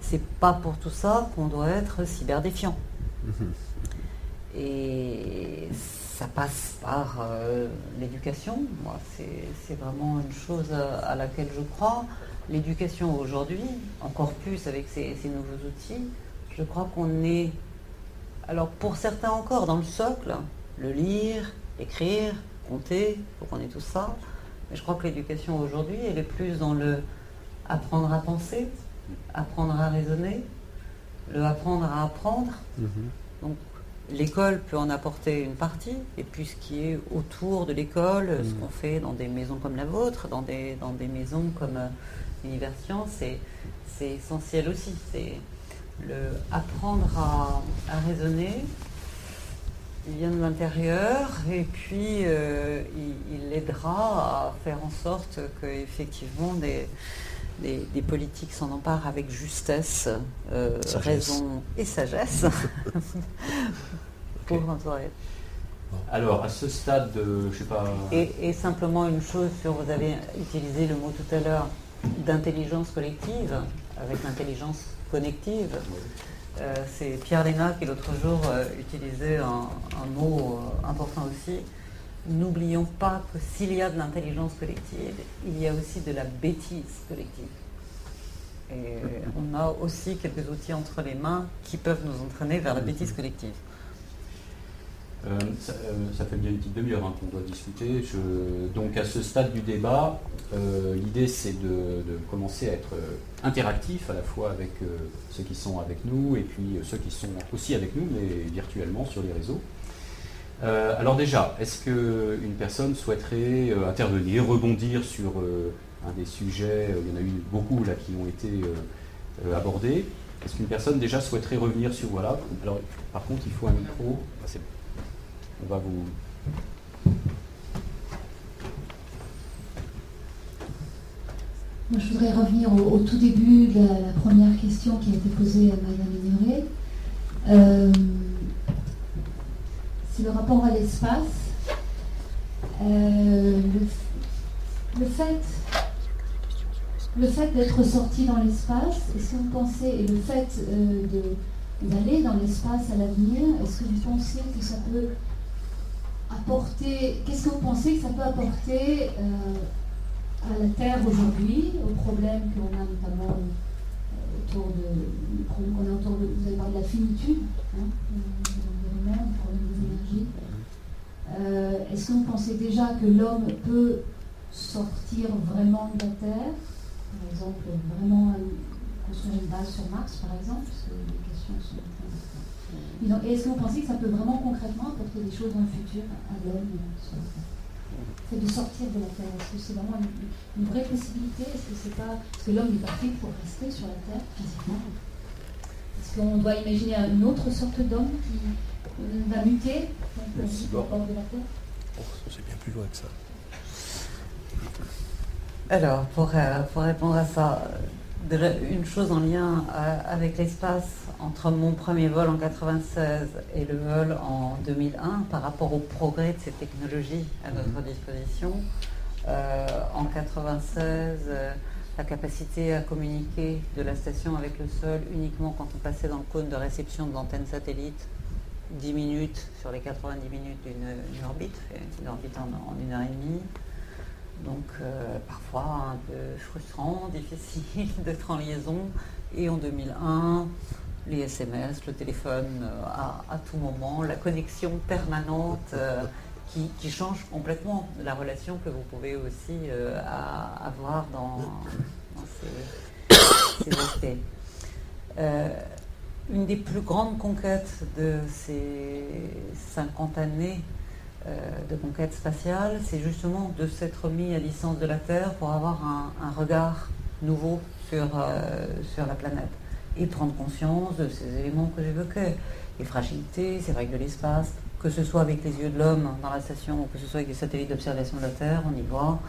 C'est pas pour tout ça qu'on doit être cyberdéfiant. Mhm. Et ça passe par euh, l'éducation. Moi, c'est vraiment une chose à, laquelle je crois. L'éducation aujourd'hui, encore plus avec ces, ces, nouveaux outils, je crois qu'on est, alors pour certains encore, dans le socle, le lire, écrire, compter, il faut qu'on ait tout ça je crois que l'éducation aujourd'hui, elle est plus dans le apprendre à penser, apprendre à raisonner, le apprendre à apprendre. Mhm. Donc l'école peut en apporter une partie, et puis ce qui est autour de l'école, ce mhm. qu'on fait dans des maisons comme la vôtre, dans des, dans des maisons comme euh, c'est essentiel aussi. C'est le apprendre à, à raisonner, il vient de l'intérieur et puis euh, il, aidera à faire en sorte qu'effectivement des, des, politiques s'en emparent avec justesse, euh, raison et sagesse [LAUGHS] [LAUGHS] pour Alors, à ce stade, de, je sais pas. Et, simplement une chose sur, vous avez utilisé le mot tout à l'heure d'intelligence collective avec l'intelligence connective. Euh, c'est Pierre Léna qui l'autre jour euh, utilisait un, mot euh, important aussi. N'oublions pas que s'il y a de l'intelligence collective, il y a aussi de la bêtise collective. Et [LAUGHS] on a aussi quelques outils entre les mains qui peuvent nous entraîner vers la bêtise collective. Euh, euh, ça, fait bien une petite demi-heure hein, qu'on doit discuter. donc à ce stade du débat, euh, l'idée c'est de, commencer à être interactif à la fois avec ceux qui sont avec nous et puis ceux qui sont aussi avec nous, mais virtuellement sur les réseaux. Alors déjà, est-ce qu'une personne souhaiterait intervenir, rebondir sur un des sujets, il y en a eu beaucoup qui ont été abordés. Est-ce qu'une personne déjà souhaiterait revenir sur voilà Alors par contre il faut un micro. Ah, on va vous... je voudrais revenir au, tout début de la, première question qui a été posée à Madame Ignoré. C'est le rapport à l'espace. Euh, le, fait, le fait d'être sorti dans l'espace, est-ce que vous pensez, et le fait euh, d'aller dans l'espace à l'avenir, est-ce que vous pensez que ça peut apporter, qu'est-ce que vous pensez que ça peut apporter euh, à la Terre aujourd'hui, aux problèmes qu'on a notamment autour de, autour de, vous avez parlé de la finitude, hein, de l'environnement, du problème des énergies. Euh, est-ce que vous pensez déjà que l'homme peut sortir vraiment de la Terre, par exemple, vraiment construire une base sur Mars, par exemple, parce que les questions sont est-ce que vous pensez que ça peut vraiment concrètement apporter des choses dans le futur à l'homme C'est de sortir de la Terre. Est-ce que c'est vraiment une, vraie possibilité? Est-ce que c'est pas parce que l'homme n'est pas fait pour rester sur la Terre physiquement? Est-ce qu'on doit imaginer une autre sorte d'homme qui va muter Terre oh, C'est bien plus loin que ça. Alors, pour, euh, pour répondre à ça, une chose en lien euh, avec l'espace entre mon premier vol en 96 et le vol en 2001 par rapport au progrès de ces technologies à notre mhm. disposition. Euh, en 96, euh, la capacité à communiquer de la station avec le sol uniquement quand on passait dans le cône de réception de l'antenne satellite, 10 minutes sur les 90 minutes d'une orbite, une orbite en, une heure et demie. Donc euh, parfois un peu frustrant, [LAUGHS] difficile d'être en liaison. Et en 2001, les SMS, le téléphone euh, à, tout moment, la connexion permanente euh, qui, change complètement la relation que vous pouvez aussi avoir dans, ces, aspects. Une des plus grandes conquêtes de ces 50 années euh, de conquête spatiale, c'est justement de s'être mis à distance de la Terre pour avoir un, regard nouveau sur, euh, sur la planète et prendre conscience de ces éléments que j'évoquais, les fragilités, ces règles de l'espace, que ce soit avec les yeux de l'homme dans la station ou que ce soit avec les satellites d'observation de la Terre, on y voit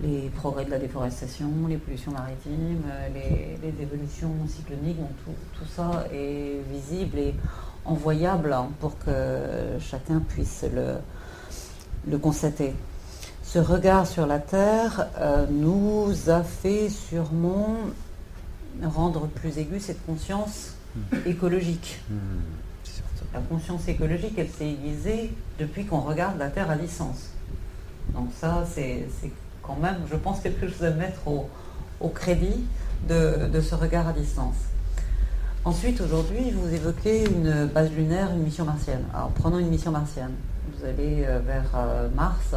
les progrès de la déforestation, les pollutions maritimes, euh, les, évolutions cycloniques, tout, tout, ça est visible et envoyable pour que chacun puisse le, le constater. Ce regard sur la Terre euh, nous a fait sûrement rendre plus aiguë cette conscience hmm. écologique. Hmm. La conscience écologique, elle s'est aiguisée depuis qu'on regarde la Terre à distance. Donc ça, c'est quand même, je pense, quelque chose à mettre au, crédit de, ce regard à distance. Ensuite, aujourd'hui, vous évoquez une base lunaire, une mission martienne. Alors, prenons une mission martienne. Vous allez euh, vers euh, Mars,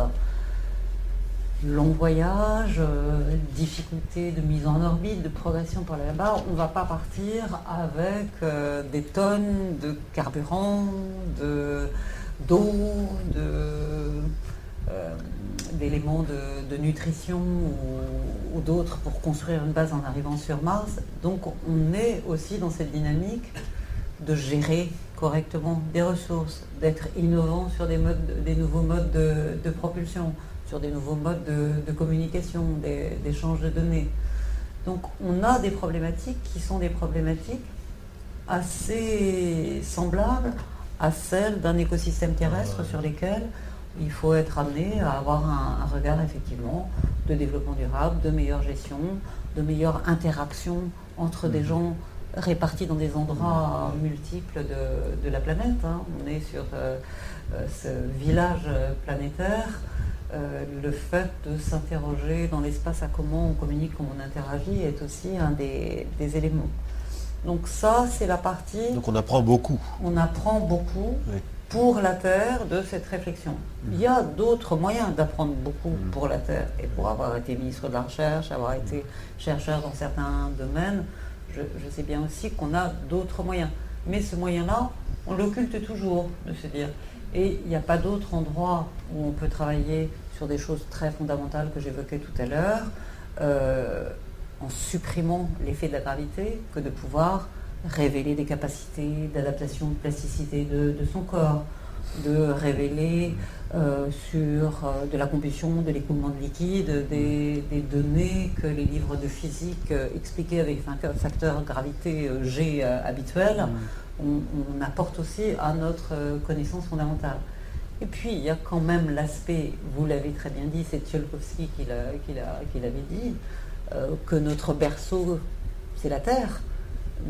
long voyage, euh, difficulté de mise en orbite, de progression pour là-bas. On ne va pas partir avec des tonnes de carburant, d'eau, de, d'éléments de, nutrition ou, d'autres pour construire une base en arrivant sur Mars. Donc on est aussi dans cette dynamique de gérer correctement des ressources, d'être innovant sur des, modes, des nouveaux modes de, propulsion, sur des nouveaux modes de, communication, d'échange de données. Donc on a des problématiques qui sont des problématiques assez semblables à celles d'un écosystème terrestre sur lesquels il faut être amené à avoir un, regard effectivement de développement durable, de meilleure gestion, de meilleure interaction entre des mhm. gens répartis dans des endroits multiples de, la planète. Hein. On est sur euh, euh, ce village planétaire. Euh, le fait de s'interroger dans l'espace à comment on communique, comment on interagit est aussi un des, éléments. Donc ça, c'est la partie... Donc on apprend beaucoup. On apprend beaucoup pour la Terre de cette réflexion. Il y a d'autres moyens d'apprendre beaucoup mm. pour la Terre. Et pour avoir été ministre de la Recherche, avoir été chercheur dans certains domaines, je, sais bien aussi qu'on a d'autres moyens. Mais ce moyen-là, on l'occulte toujours, de se dire. Et il n'y a pas d'autre endroit où on peut travailler sur des choses très fondamentales que j'évoquais tout à l'heure, euh, en supprimant l'effet de la gravité, que de pouvoir révéler des capacités d'adaptation, de plasticité de, son corps, de révéler euh, sur euh, de la combustion, de l'écoulement de liquide, des, données que les livres de physique euh, expliquaient avec un facteur gravité G habituel, mm. on, apporte aussi à notre connaissance fondamentale. Et puis, il y a quand même l'aspect, vous l'avez très bien dit, c'est Tsiolkovsky qui l'avait dit, que notre berceau, c'est la Terre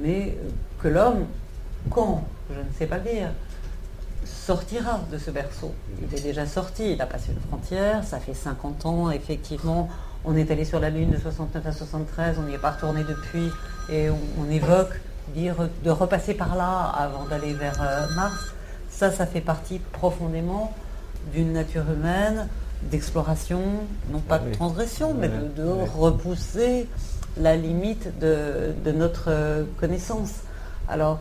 mais que l'homme, quand, je ne sais pas dire, sortira de ce berceau. Il est déjà sorti, il a passé une frontière, ça fait 50 ans, effectivement, on est allé sur la Lune de 69 à 73, on n'y est pas retourné depuis, et on, évoque dire de repasser par là avant d'aller vers euh, Mars. Ça, ça fait partie profondément d'une nature humaine, d'exploration, non pas de transgression, mais de repousser la limite de, notre connaissance. Alors,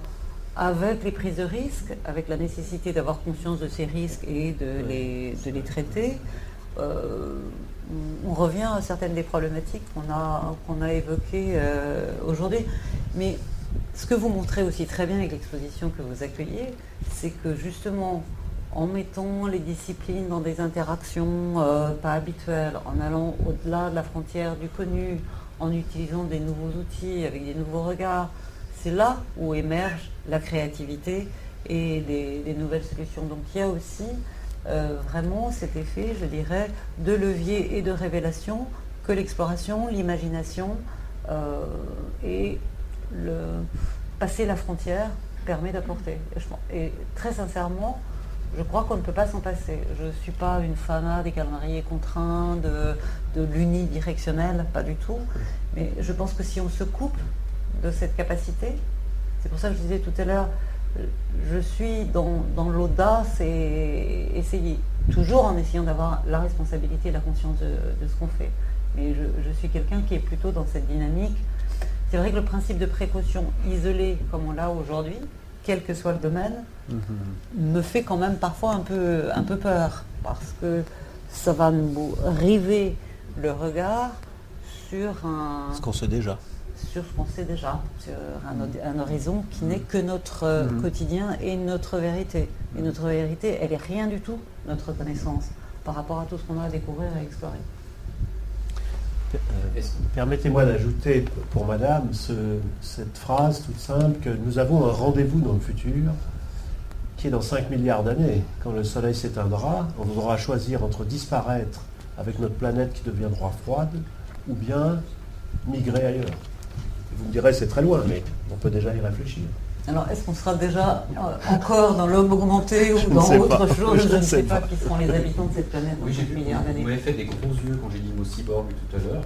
avec les prises de risques, avec la nécessité d'avoir conscience de ces risques et de, les, de les, traiter, euh, on revient à certaines des problématiques qu'on a, qu'on a évoquées euh, aujourd'hui. Mais ce que vous montrez aussi très bien avec l'exposition que vous accueillez, c'est que justement, en mettant les disciplines dans des interactions euh, pas habituelles, en allant au-delà de la frontière du connu, en utilisant des nouveaux outils, avec des nouveaux regards. C'est là où émerge la créativité et des, nouvelles solutions. Donc il y a aussi euh, vraiment cet effet, je dirais, de levier et de révélation que l'exploration, l'imagination euh, et le passer la frontière permet d'apporter. Et très sincèrement, je crois qu'on ne peut pas s'en passer. Je ne suis pas une fanat des calendriers contraints, de, de l'unidirectionnel, pas du tout. Mais je pense que si on se couple de cette capacité, c'est pour ça que je disais tout à l'heure, je suis dans, l'audace et essayer, toujours en essayant d'avoir la responsabilité et la conscience de, ce qu'on fait. Mais je, suis quelqu'un qui est plutôt dans cette dynamique C'est vrai que le principe de précaution isolé comme on l'a aujourd'hui, quel que soit le domaine, me fait quand même parfois un peu, un peu peur, parce que ça va nous river le regard sur un... Ce qu'on sait déjà. Sur ce qu'on sait déjà, sur un, horizon qui n'est que notre euh, mhm. quotidien et notre vérité. Et notre vérité, elle est rien du tout, notre connaissance, par rapport à tout ce qu'on a à découvrir et à explorer. Euh, permettez-moi d'ajouter pour Madame cette phrase toute simple que nous avons un rendez-vous dans le futur qui est dans 5 milliards d'années. Quand le Soleil s'éteindra, on devra choisir entre disparaître avec notre planète qui deviendra froide ou bien migrer ailleurs. vous me direz c'est très loin, mais on peut déjà y réfléchir. Alors, est-ce qu'on sera déjà euh, encore dans l'homme augmenté ou dans autre chose Je, ne sais pas, qui seront les habitants de cette planète oui, j'ai milliards d'années. Vous m'avez fait des gros yeux quand j'ai dit mot cyborg tout à l'heure.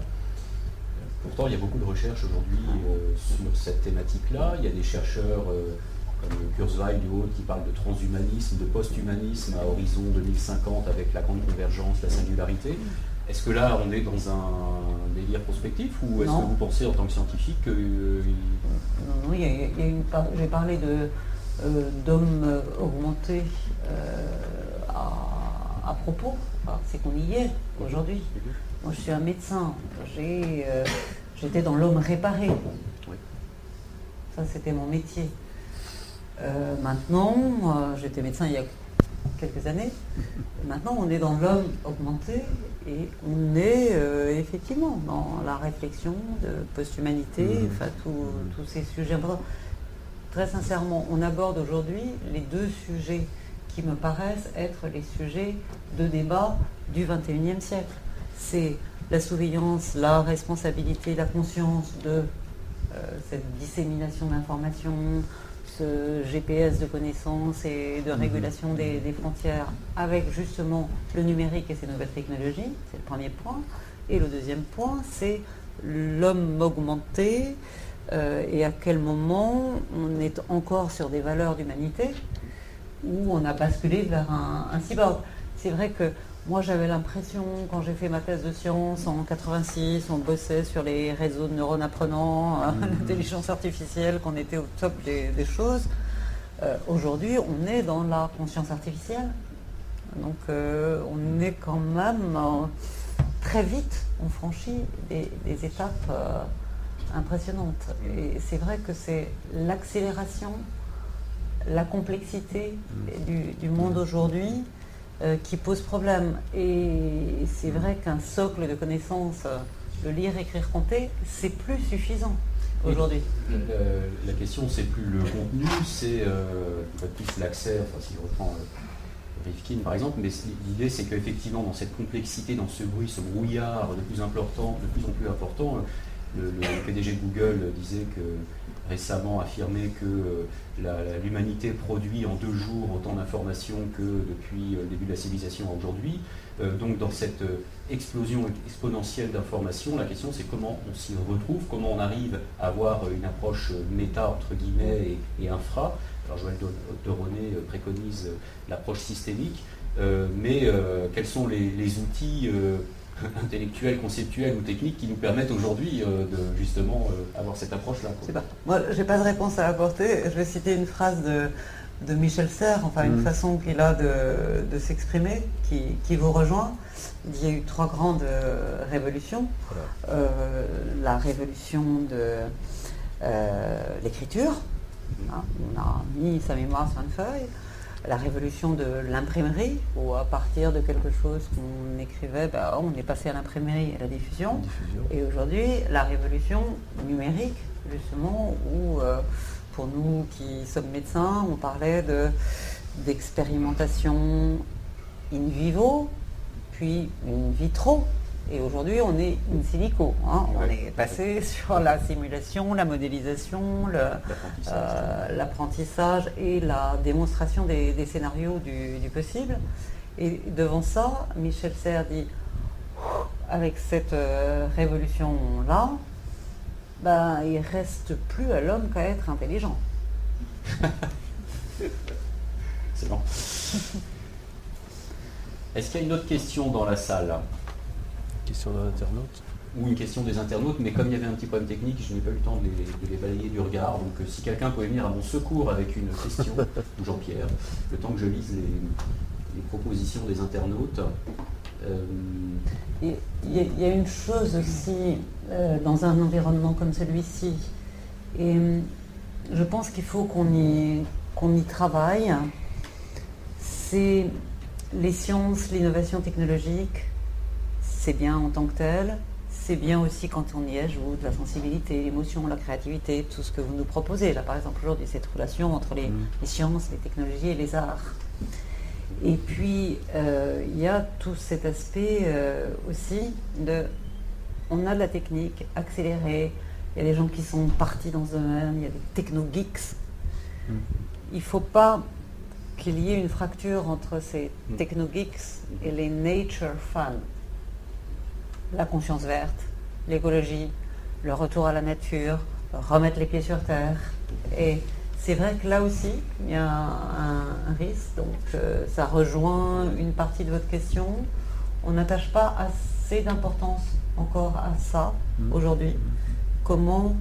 Pourtant, il y a beaucoup de recherches aujourd'hui euh, sur cette thématique-là. Il y a des chercheurs euh, comme Kurzweil du haut qui parlent de transhumanisme, de post-humanisme à horizon 2050 avec la grande convergence, la singularité. Est-ce que là, on est dans un délire prospectif ou est-ce que vous pensez en tant que scientifique que... Non, il y a, une j'ai parlé de, euh, d'hommes augmentés euh, à, propos. c'est qu'on y est aujourd'hui. Moi, je suis un médecin. J'ai, euh, j'étais dans l'homme réparé. Ça, c'était mon métier. Maintenant, j'étais médecin il y a quelques années. Maintenant, on est dans l'homme augmenté et on est euh, effectivement dans la réflexion de post-humanité, mmh. enfin tous ces sujets importants. Très sincèrement, on aborde aujourd'hui les deux sujets qui me paraissent être les sujets de débat du 21e siècle. C'est la surveillance, la responsabilité, la conscience de euh, cette dissémination d'informations, GPS de connaissances et de mhm. régulation des, frontières avec justement le numérique et ses nouvelles technologies, c'est le premier point. Et le deuxième point, c'est l'homme augmenté euh, et à quel moment on est encore sur des valeurs d'humanité où on a basculé vers un, un cyborg. C'est vrai que moi, j'avais l'impression, quand j'ai fait ma thèse de science en 86, on bossait sur les réseaux de neurones apprenants, euh, [LAUGHS] mmh. l'intelligence artificielle, qu'on était au top des, choses. Euh, aujourd'hui, on est dans la conscience artificielle. Donc, euh, on est quand même très vite, on franchit des, étapes impressionnantes. Et c'est vrai que c'est l'accélération, la complexité mmh. du monde aujourd'hui euh, qui pose problème. Et c'est vrai qu'un socle de connaissances, euh, le lire, écrire, compter, c'est plus suffisant aujourd'hui. La, question, c'est plus le contenu, c'est euh, plus l'accès, enfin si je reprends Rifkin par exemple, mais l'idée c'est qu'effectivement dans cette complexité, dans ce bruit, ce brouillard de plus important, de plus en plus important, le, PDG de Google disait que récemment affirmé que euh, l'humanité produit en deux jours autant d'informations que depuis euh, le début de la civilisation aujourd'hui. Euh, donc dans cette explosion exponentielle d'informations, la question c'est comment on s'y retrouve, comment on arrive à avoir une approche méta entre guillemets et, infra. Alors Joël René préconise l'approche systémique, mais quels sont les outils [LAUGHS] intellectuels, conceptuels ou techniques qui nous permettent aujourd'hui euh, de justement euh, avoir cette approche-là. Moi, je n'ai pas de réponse à apporter. Je vais citer une phrase de, de Michel Serres, enfin une mm. façon qu'il a de, s'exprimer, qui, vous rejoint. Il y a eu trois grandes euh, révolutions. la révolution de l'écriture, hein, on a mis sa mémoire sur une feuille la révolution de l'imprimerie, où à partir de quelque chose qu'on écrivait, bah, on est passé à l'imprimerie et à la diffusion. Et aujourd'hui, la révolution numérique, justement, où euh, pour nous qui sommes médecins, on parlait d'expérimentation in vivo, puis in vitro, et aujourd'hui, on est in silico. Hein. On est passé sur la simulation, la modélisation, euh, l'apprentissage et la démonstration des, scénarios du, possible. Et devant ça, Michel Serres dit, avec cette euh, révolution-là, ben, il reste plus à l'homme qu'à être intelligent. [LAUGHS] C'est bon. Est-ce qu'il y a une autre question dans la salle? Question d'un internaute ou une question des internautes, mais comme il y avait un petit problème technique, je n'ai pas eu le temps de les, balayer du regard. Donc euh, si quelqu'un pouvait venir à mon secours avec une question, [LAUGHS] ou Jean-Pierre, le temps que je lise les, propositions des internautes. Euh, il, y a, une chose aussi euh, dans un environnement comme celui-ci, et je pense qu'il faut qu'on y, qu'on y travaille, c'est les sciences, l'innovation technologique, c'est bien en tant que tel, c'est bien aussi quand on y ajoute la sensibilité, l'émotion, la créativité, tout ce que vous nous proposez. Là, par exemple, aujourd'hui, cette relation entre les, mm. sciences, les technologies et les arts. Et puis, euh, il y a tout cet aspect euh, aussi de... On a de la technique accélérée, il y a des gens qui sont partis dans ce domaine, il y a des techno-geeks. Mm. Il ne faut pas qu'il y ait une fracture entre ces mm. techno-geeks et les nature fans la conscience verte, l'écologie, le retour à la nature, remettre les pieds sur terre. Et c'est vrai que là aussi, il y a un, risque. Donc euh, ça rejoint une partie de votre question. On n'attache pas assez d'importance encore à ça mmh. aujourd'hui. Comment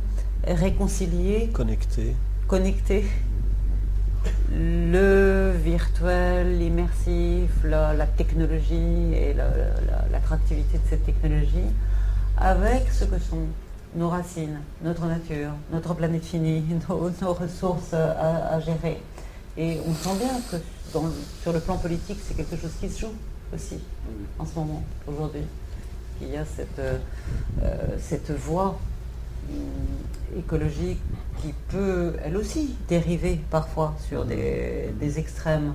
réconcilier, connecter, connecter le virtuel, l'immersif, la, technologie et l'attractivité de cette technologie avec ce que sont nos racines, notre nature, notre planète finie, [LAUGHS] nos, ressources à, gérer. Et on sent bien que sur le plan politique, c'est quelque chose qui se joue aussi en ce moment, aujourd'hui. Il y a cette, euh, cette voie hum, écologique qui peut, elle aussi, dériver parfois sur des, extrêmes.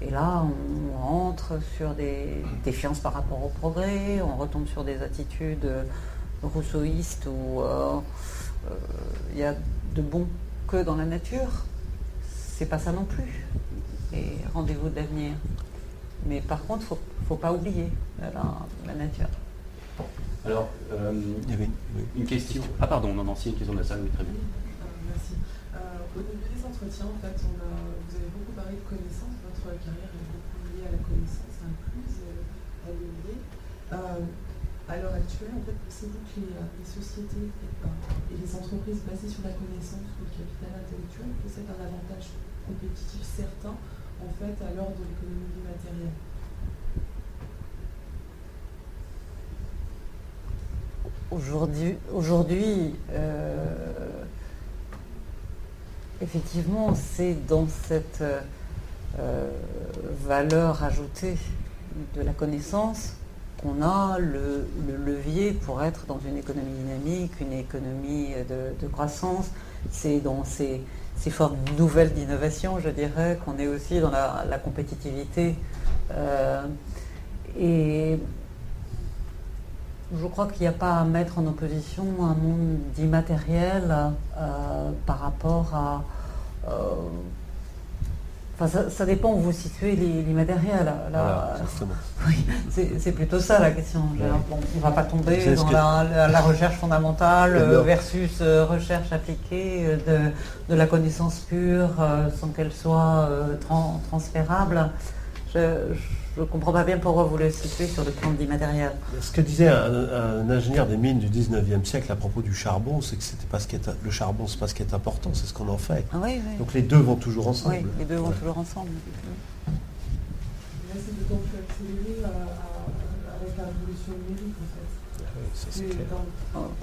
Et là, on rentre sur des défiances par rapport au progrès, on retombe sur des attitudes rousseauistes où euh, euh, il y a de bon que dans la nature. C'est pas ça non plus. Et rendez-vous de l'avenir. Mais par contre, il ne faut pas oublier la, nature. Alors, euh, il y avait une, question. Ah pardon, non, non, si, une question de la salle, oui, très bien au début des entretiens, en fait, on a, vous avez beaucoup parlé de connaissances. Votre carrière est beaucoup liée à la connaissance, incluse, euh, elle est liée. Euh, à l'heure actuelle, en fait, pensez-vous que les, euh, sociétés et, les entreprises basées sur la connaissance ou le capital intellectuel possèdent un avantage compétitif certain, en fait, à l'heure de l'économie matérielle Aujourd'hui, euh, Effectivement, c'est dans cette euh, valeur ajoutée de la connaissance qu'on a le, levier pour être dans une économie dynamique, une économie de, croissance. C'est dans ces, formes nouvelles d'innovation, je dirais, qu'on est aussi dans la, compétitivité. Euh, et je crois qu'il n'y a pas à mettre en opposition un monde d'immatériel euh, par rapport à... Euh, enfin, ça, dépend où vous situez l'immatériel. [LAUGHS] Oui, c'est plutôt ça la question. on ne va pas tomber dans la, recherche fondamentale versus euh, recherche appliquée de, la connaissance pure sans qu'elle soit transférable. Je, je ne comprends pas bien pourquoi vous le situez sur le plan d'immatériel. Ce que disait un, ingénieur des mines du 19e siècle à propos du charbon, c'est que c'était pas ce qui est, le charbon, c'est pas ce qui est important, c'est ce qu'on en fait. Ah Donc les deux vont toujours ensemble. Oui, les deux vont toujours ensemble. c'est d'autant plus accéléré avec la révolution numérique en fait.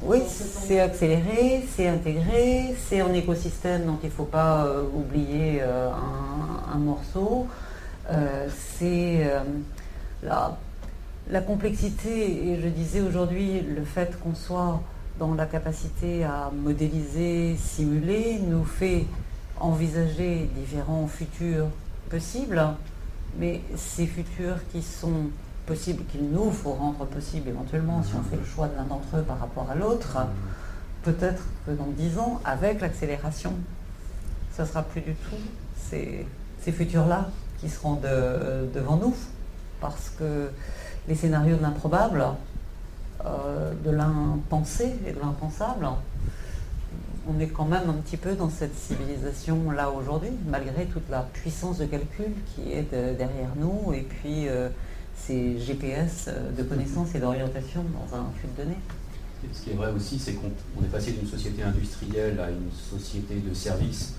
Oui, c'est accéléré, c'est intégré, c'est un écosystème dont il ne faut pas euh, oublier euh, un, morceau. Euh, c'est euh, la, complexité, et je disais aujourd'hui, le fait qu'on soit dans la capacité à modéliser, simuler, nous fait envisager différents futurs possibles, mais ces futurs qui sont possibles, qu'il nous faut rendre possibles éventuellement si on fait le choix de l'un d'entre eux par rapport à l'autre, peut-être que dans dix ans, avec l'accélération, ça ne sera plus du tout ces, ces futurs-là qui seront devant nous, parce que les scénarios de l'improbable, euh, de l'impensé et de l'impensable, on est quand même un petit peu dans cette civilisation-là aujourd'hui, malgré toute la puissance de calcul qui est derrière nous, et puis euh, ces GPS de connaissance et d'orientation dans un flux de données. ce qui est vrai aussi, c'est qu'on est passé d'une société industrielle à une société de services.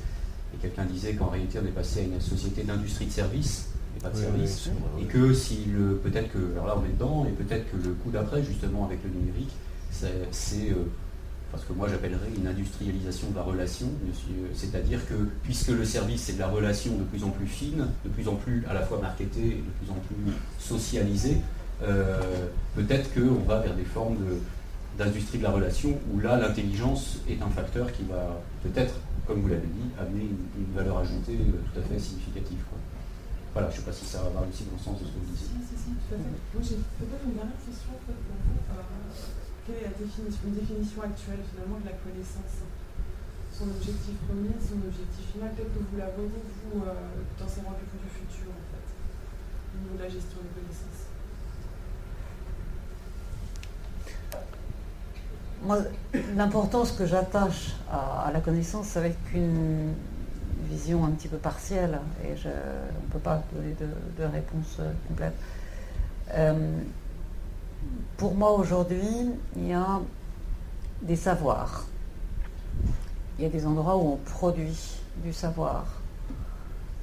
Et quelqu'un disait qu'en réalité, on est passé à une société d'industrie de services et pas de services. et que si le peut-être que alors là on est dedans, et peut-être que le coup d'après, justement avec le numérique, c'est euh, parce que moi j'appellerais une industrialisation de la relation, c'est-à-dire que puisque le service c'est de la relation de plus en plus fine, de plus en plus à la fois marketée et de plus en plus socialisée, euh, peut-être qu'on va vers des formes d'industrie de, la relation où là l'intelligence est un facteur qui va peut-être, comme vous l'avez dit, amener une, valeur ajoutée euh, tout à fait significative. Voilà, je ne sais pas si ça va aussi dans le sens de ce que vous dites. Si, si, tout à fait. Moi j'ai peut-être une dernière question pour vous. Quelle est la définition actuelle finalement de la connaissance Son objectif premier, son objectif final, peut-être que vous la voyez, vous, euh, dans ces rendez-vous du futur, en fait, au niveau de la gestion des connaissances L'importance que j'attache à, la connaissance, être qu'une vision un petit peu partielle, et on ne peut pas donner de, réponse euh, complète. Euh, pour moi aujourd'hui, il y a des savoirs. Il y a des endroits où on produit du savoir.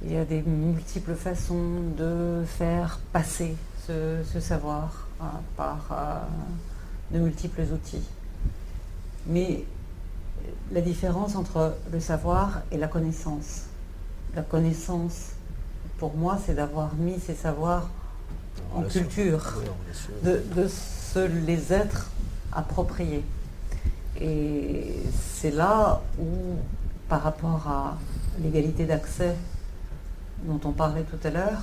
Il y a des multiples façons de faire passer ce, savoir hein, par euh, de multiples outils. Mais la différence entre le savoir et la connaissance. La connaissance, pour moi, c'est d'avoir mis ces savoirs en culture, de, se les être appropriés. Et c'est là où, par rapport à l'égalité d'accès dont on parlait tout à l'heure,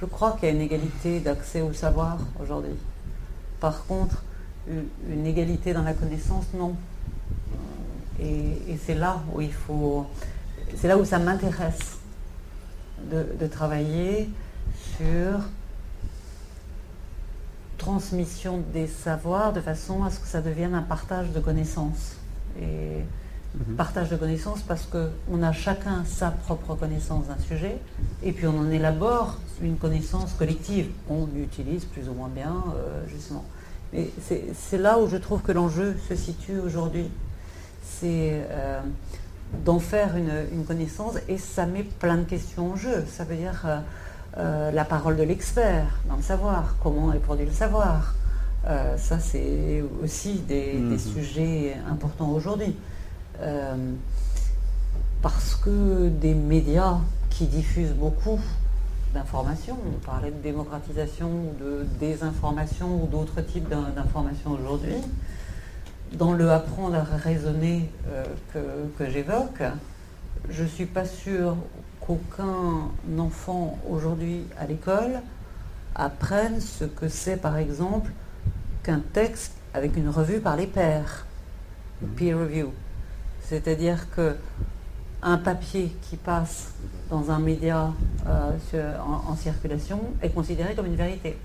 je crois qu'il y a une égalité d'accès au savoir aujourd'hui. Par contre, une égalité dans la connaissance, non. Et, c'est là où il faut, c'est là où ça m'intéresse de travailler sur transmission des savoirs de façon à ce que ça devienne un partage de connaissances. Et mhm. partage de connaissances parce qu'on a chacun sa propre connaissance d'un sujet et puis on en élabore une connaissance collective. On l'utilise plus ou moins bien, euh, justement. Mais c'est là où je trouve que l'enjeu se situe aujourd'hui. C'est euh, d'en faire une, une, connaissance et ça met plein de questions en jeu. Ça veut dire euh, euh, la parole de l'expert dans le savoir, comment est produit le savoir? Ça, c'est aussi des, mhm. sujets importants aujourd'hui. Parce que des médias qui diffusent beaucoup d'informations, on parlait de démocratisation, de désinformation ou d'autres types d'informations aujourd'hui, dans le apprendre à raisonner que, que j'évoque, je ne suis pas sûre qu'aucun enfant aujourd'hui à l'école apprenne ce que c'est par exemple qu'un texte avec une revue par les pairs, mhm. peer review. C'est-à-dire que un papier qui passe dans un média euh, en, circulation est considéré comme une vérité.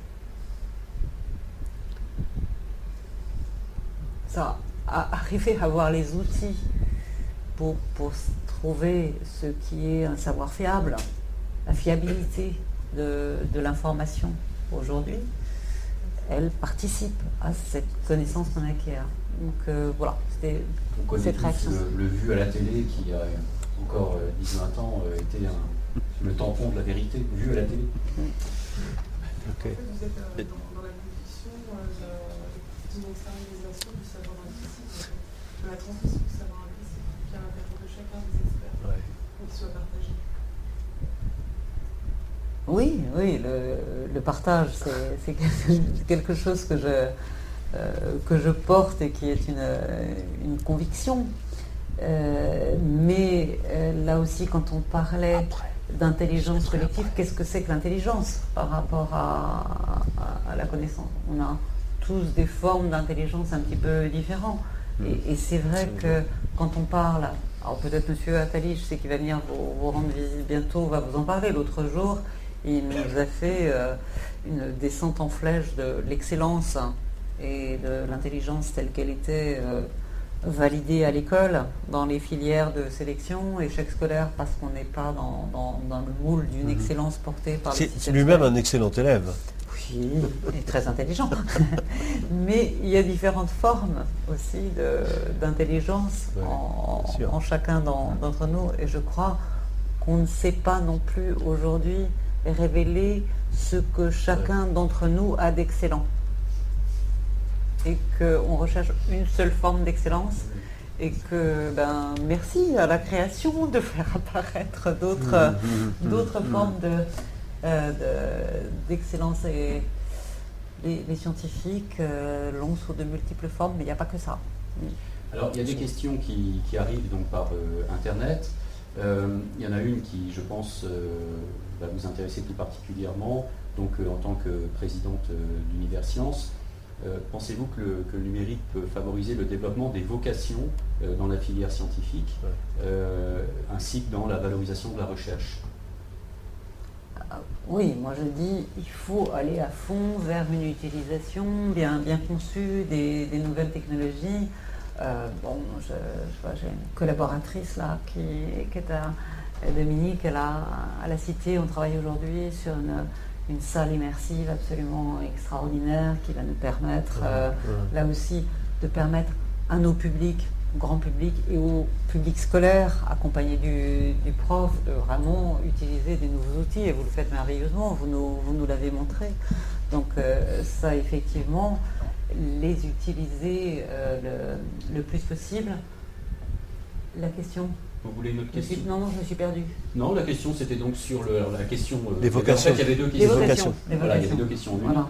Ça, arriver à avoir les outils pour, pour trouver ce qui est un savoir fiable, la fiabilité de, l'information aujourd'hui, elle participe à cette connaissance qu'on acquiert. Donc euh, voilà, c'était cette réaction. Le, le, vu à la télé qui a encore 10-20 euh, ans euh, était un, le tampon de la vérité, vu à la télé. Vous êtes dans, la position de l'industrialisation du savoir implicite, de la transmission du savoir implicite qui est à l'intérieur de chacun des oui, oui, le, partage, c'est quelque chose que je, euh, que je porte et qui est une, conviction. Euh, mais euh, là aussi, quand on parlait d'intelligence collective, qu'est-ce que c'est que l'intelligence par rapport à, la connaissance? On a tous des formes d'intelligence un petit peu différentes. Et, et c'est vrai que quand on parle alors peut-être Monsieur Attali, je sais qu'il va venir vous, rendre visite bientôt, va vous en parler. L'autre jour, il nous a fait euh, une descente en flèche de l'excellence et de l'intelligence telle qu'elle était validée à l'école dans les filières de sélection, échec scolaire parce qu'on n'est pas dans, le moule d'une mhm. excellence portée par le C'est lui-même un excellent élève. Oui, et très intelligent. [LAUGHS] Mais il y a différentes formes aussi d'intelligence Ouais, en, chacun d'en- d'entre nous. Et je crois qu'on ne sait pas non plus aujourd'hui révéler ce que chacun d'entre nous a d'excellent. Et qu'on recherche une seule forme d'excellence. Et que, ben, merci à la création de faire apparaître d'autres Mmh, [LAUGHS] d'autres formes de, euh, de- d'excellence. et les, les scientifiques euh, l'ont sous de multiples formes, mais il n'y a pas que ça. Alors, il y a des questions qui, qui arrivent donc par euh, Internet. Euh, il y en a une qui, je pense, euh, va vous intéresser tout particulièrement. Donc, euh, en tant que présidente euh, d'Univers Science, euh, pensez-vous que le, que le numérique peut favoriser le développement des vocations euh, dans la filière scientifique, Ouais. euh, ainsi que dans la valorisation de la recherche? Ah, Oui, moi je dis il faut aller à fond vers une utilisation bien, bien conçue des, des nouvelles technologies. Euh, bon, je, je vois, j'ai une collaboratrice là qui, qui est à Dominique, elle a, à la Cité, on travaille aujourd'hui sur une, une salle immersive absolument extraordinaire qui va nous permettre euh, là aussi de permettre à nos publics, au grand public et au public scolaire, accompagné du, du prof, de vraiment utiliser des nouveaux outils. Et vous le faites merveilleusement, vous nous, vous nous l'avez montré. Donc euh, ça, effectivement, les utiliser euh, le, le plus possible. La question? Vous voulez une autre question Non, non, je me suis perdue. Non, la question c'était donc sur le- la question. euh, Les en fait, vocations. il y avait deux Les questions. vocations. Voilà, il y avait vocations. deux questions. Voilà.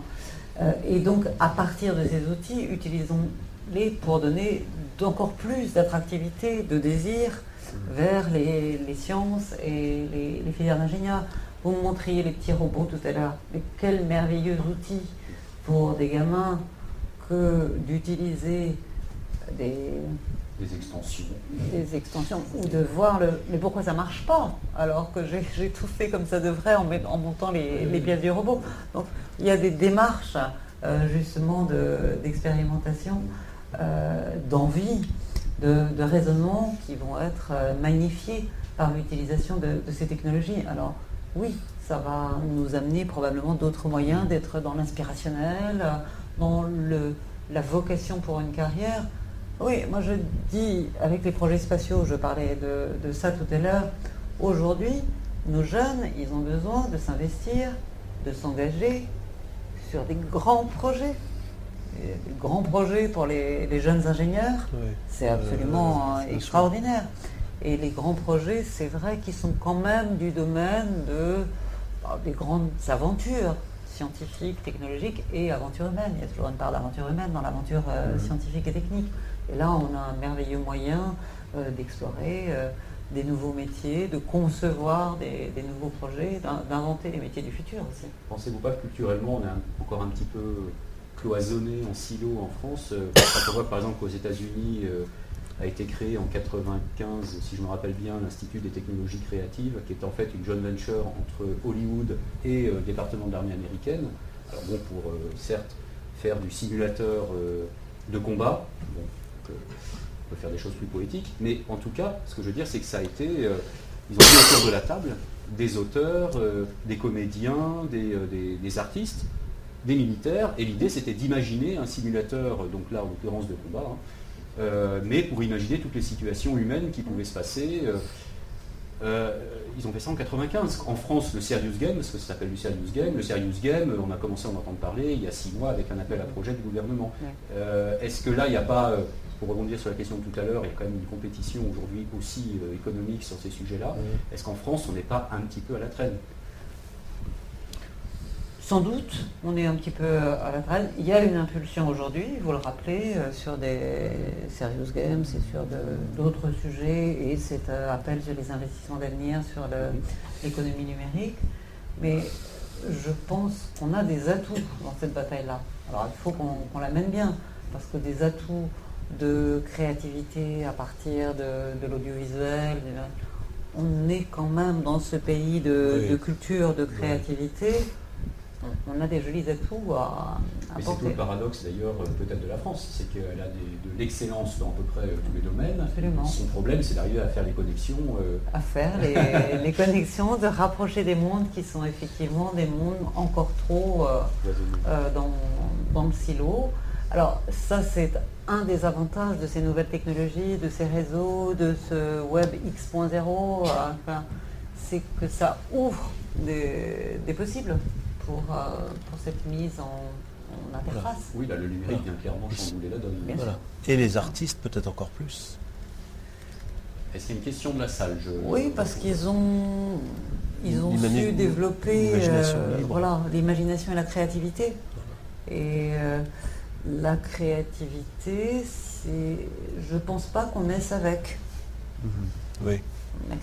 Euh, et donc, à partir de ces outils, utilisons-les pour donner d'encore plus d'attractivité, de désir vers les, les sciences et les, les filières d'ingénieurs. Vous me montriez les petits robots tout à l'heure. Mais quel merveilleux outil pour des gamins que d'utiliser des, Des extensions. des extensions ou de voir le mais pourquoi ça marche pas alors que j'ai tout fait comme ça devrait en, montant les, les pièces du robot. Donc il y a des démarches euh, justement de- d'expérimentation, euh, d'envie, de, de raisonnement qui vont être euh, magnifiés par l'utilisation de, de ces technologies. Alors oui, ça va nous amener probablement d'autres moyens d'être dans l'inspirationnel, dans le, la vocation pour une carrière. Oui, moi je dis, avec les projets spatiaux, je parlais de, de ça tout à l'heure, aujourd'hui, nos jeunes, ils ont besoin de s'investir, de s'engager sur des grands projets. Et des grands projets pour les, les jeunes ingénieurs, c'est absolument Euh, euh, extraordinaire. Et les grands projets, c'est vrai qu'ils sont quand même du domaine de, bah, des grandes aventures scientifiques, technologiques et aventures humaines. Il y a toujours une part d'aventure humaine dans l'aventure euh, Mhm. scientifique et technique. Et là, on a un merveilleux moyen euh, d'explorer euh, des nouveaux métiers, de concevoir des, nouveaux projets, d'in- d'inventer les métiers du futur aussi. Pensez-vous pas que culturellement, on est encore un petit peu cloisonné en silo en France euh, on voit par exemple qu'aux États-Unis euh, a été créé en 95, si je me rappelle bien, l'Institut des technologies créatives, qui est en fait une joint venture entre Hollywood et euh, le département de l'armée américaine. Alors bon, pour euh, certes faire du simulateur euh, de combat, euh, on peut faire des choses plus poétiques, mais en tout cas, ce que je veux dire, c'est que ça a été, euh, ils ont mis autour de la table des auteurs, euh, des comédiens, des, des- des artistes, des militaires, et l'idée c'était d'imaginer un simulateur, donc là en l'occurrence de combat, hein, mais pour imaginer toutes les situations humaines qui pouvaient se passer. euh, ils ont fait ça en 95. En France, le Serious Game, parce que ça s'appelle du Serious Game, le Serious Game, on a commencé à en entendre parler il y a six mois avec un appel à projet du gouvernement. Ouais. Euh, Est-ce que là, il n'y a pas, pour rebondir sur la question de tout à l'heure, il y a quand même une compétition aujourd'hui aussi euh, économique sur ces sujets-là. Est-ce qu'en France, on n'est pas un petit peu à la traîne? Sans doute, on est un petit peu à la traîne. Il y a une impulsion aujourd'hui, vous le rappelez, euh, sur des serious games et sur de- d'autres sujets et cet euh, appel sur les investissements d'avenir sur le- l'économie numérique. Mais je pense qu'on a des atouts dans cette bataille-là. Alors il faut qu'on qu'on la mène bien, parce que des atouts de créativité à partir de, de l'audiovisuel, on est quand même dans ce pays de, Oui. de culture, de créativité on a des jolis atouts à, Mais c'est tout le paradoxe d'ailleurs peut-être de la France, c'est qu'elle a de l'excellence dans à peu près tous les domaines. Absolument. Son problème, c'est d'arriver à faire les connexions. À faire les, [LAUGHS] les, connexions, de rapprocher des mondes qui sont effectivement des mondes encore trop dans, dans le silo. Alors ça, c'est un des avantages de ces nouvelles technologies, de ces réseaux, de ce web X.0, c'est que ça ouvre des, possibles pour, euh, pour, cette mise en, interface. Oui, là, le numérique vient clairement chambouler la donne. Et les artistes peut-être encore plus. Est-ce qu'il y a une question de la salle? Oui, parce qu'ils ont, ils ont su développer euh, voilà, l'imagination et la créativité. Et euh, la créativité, c'est, je pense pas qu'on naisse avec. Mhm. Oui. La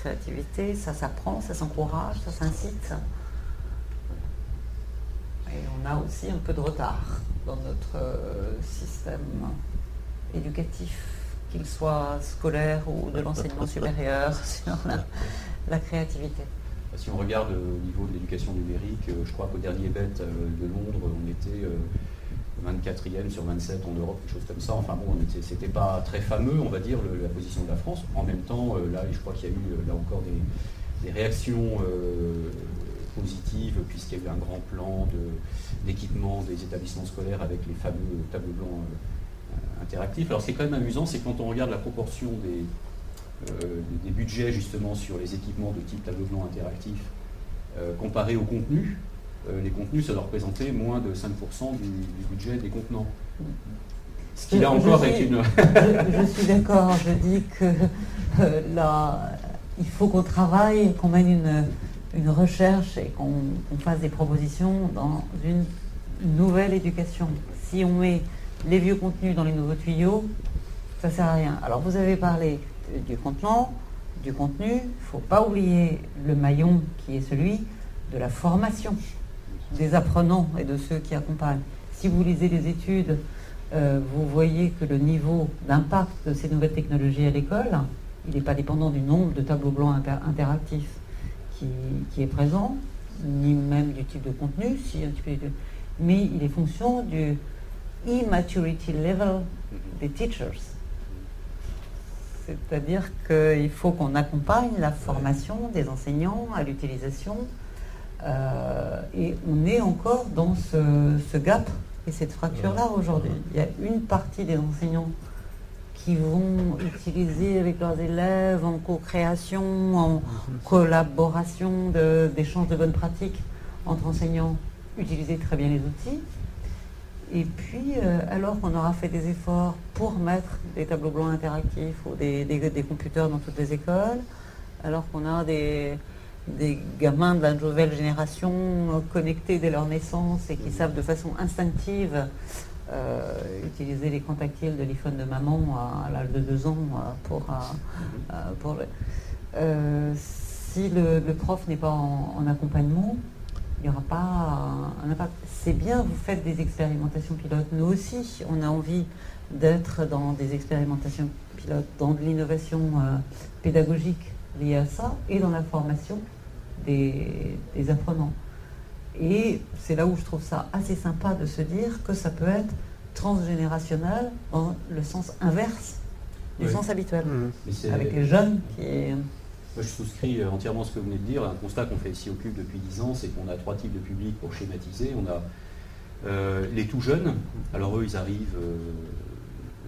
créativité, ça s'apprend, ça s'encourage, ça s'incite. Et on a aussi un peu de retard dans notre euh, système éducatif, qu'il soit scolaire ou de l'enseignement [LAUGHS] supérieur, sur la, créativité. Si on regarde au niveau de l'éducation numérique, euh, je crois qu'au dernier bête euh, de Londres, on était 24e sur 27 en Europe, quelque chose comme ça. Enfin bon, c'était pas très fameux, on va dire, la position de la France. En même temps, euh, là, je crois qu'il y a eu euh, là encore des, réactions euh, positives, puisqu'il y a eu un grand plan d'équipement des établissements scolaires avec les fameux tableaux blancs interactifs. Alors ce qui est quand même amusant, c'est quand on regarde la proportion des, des, budgets justement sur les équipements de type tableau blanc interactif comparé au contenu, les contenus, ça doit représenter moins de 5% du, budget des contenants. Ce qui là encore est une... je, suis d'accord, je dis que euh, là, il faut qu'on travaille, qu'on mène une, recherche et qu'on fasse des propositions dans une, nouvelle éducation. Si on met les vieux contenus dans les nouveaux tuyaux, ça ne sert à rien. Alors vous avez parlé du contenant, du contenu, il ne faut pas oublier le maillon qui est celui de la formation des apprenants et de ceux qui accompagnent. Si vous lisez les études, euh, vous voyez que le niveau d'impact de ces nouvelles technologies à l'école, il n'est pas dépendant du nombre de tableaux blancs interactifs qui, est présent, ni même du type de contenu, mais il est fonction du immaturity level des teachers. C'est-à-dire qu'il faut qu'on accompagne la formation des enseignants à l'utilisation et on est encore dans ce, gap et cette fracture-là aujourd'hui. Il y a une partie des enseignants qui vont utiliser avec leurs élèves en co-création, en mhm. collaboration, d'échange de, bonnes pratiques entre enseignants, utiliser très bien les outils. Et puis, euh, alors qu'on aura fait des efforts pour mettre des tableaux blancs interactifs ou des, des computers dans toutes les écoles, alors qu'on a des, des gamins de la nouvelle génération euh, connectés dès leur naissance et qui savent de façon instinctive euh, utiliser l'écran tactile de l'iPhone de maman à, l'âge de deux ans euh, pour, pour si le, prof n'est pas en, accompagnement, il n'y aura pas un impact. C'est bien, vous faites des expérimentations pilotes. Nous aussi, on a envie d'être dans des expérimentations pilotes, dans de l'innovation pédagogique liées à ça et dans la formation des, apprenants. Et c'est là où je trouve ça assez sympa de se dire que ça peut être transgénérationnel dans le sens inverse du sens habituel, mmh. avec les jeunes qui... Moi, je souscris entièrement ce que vous venez de dire. Un constat qu'on fait ici au Cube depuis 10 ans, c'est qu'on a trois types de publics pour schématiser. On a euh, les tout jeunes. Alors eux, ils arrivent euh,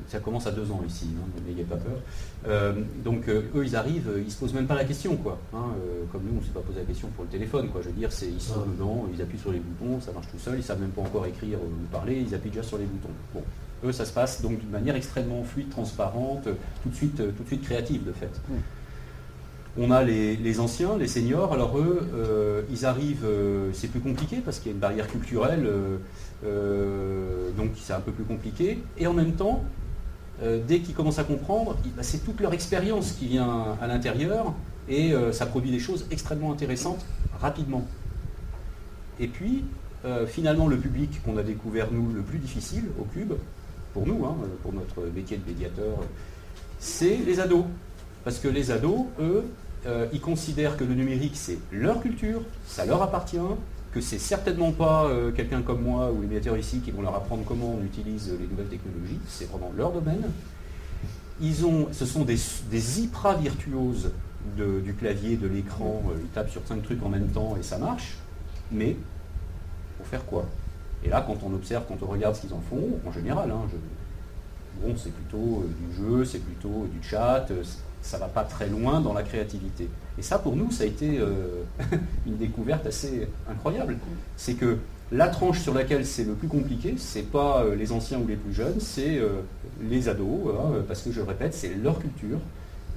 ça commence à deux ans ici, hein, n'ayez pas peur. Euh, donc euh, eux, ils arrivent, ils se posent même pas la question, quoi. Hein, euh, comme nous, on ne s'est pas posé la question pour le téléphone, quoi. Je veux dire, c'est ils sont dedans, ils appuient sur les boutons, ça marche tout seul, ils savent même pas encore écrire ou parler, ils appuient déjà sur les boutons. Bon, eux, ça se passe donc d'une manière extrêmement fluide, transparente, tout de suite, tout de suite créative, de fait. On a les, anciens, les seniors. Alors eux, ils arrivent, c'est plus compliqué parce qu'il y a une barrière culturelle, donc c'est un peu plus compliqué. Et en même temps, euh, dès qu'ils commencent à comprendre, bah, c'est toute leur expérience qui vient à l'intérieur et euh, ça produit des choses extrêmement intéressantes rapidement. Et puis, euh, finalement, le public qu'on a découvert, nous, le plus difficile au cube, pour nous, hein, pour notre métier de médiateur, c'est les ados. Parce que les ados, eux, ils considèrent que le numérique, c'est leur culture, ça leur appartient, que c'est certainement pas euh, quelqu'un comme moi ou les médiateurs ici qui vont leur apprendre comment on utilise les nouvelles technologies, c'est vraiment leur domaine. Ils ont, ce sont des, des hyper virtuoses du clavier, de l'écran, euh, ils tapent sur cinq trucs en même temps et ça marche, mais pour faire quoi? Et là, quand on observe, quand on regarde ce qu'ils en font, en général, hein, bon, c'est plutôt euh, du jeu, c'est plutôt du chat, ça va pas très loin dans la créativité. Et ça, pour nous, ça a été euh, [LAUGHS] une découverte assez incroyable. C'est que la tranche sur laquelle c'est le plus compliqué, c'est pas euh, les anciens ou les plus jeunes, c'est euh, les ados, hein, parce que je le répète, c'est leur culture,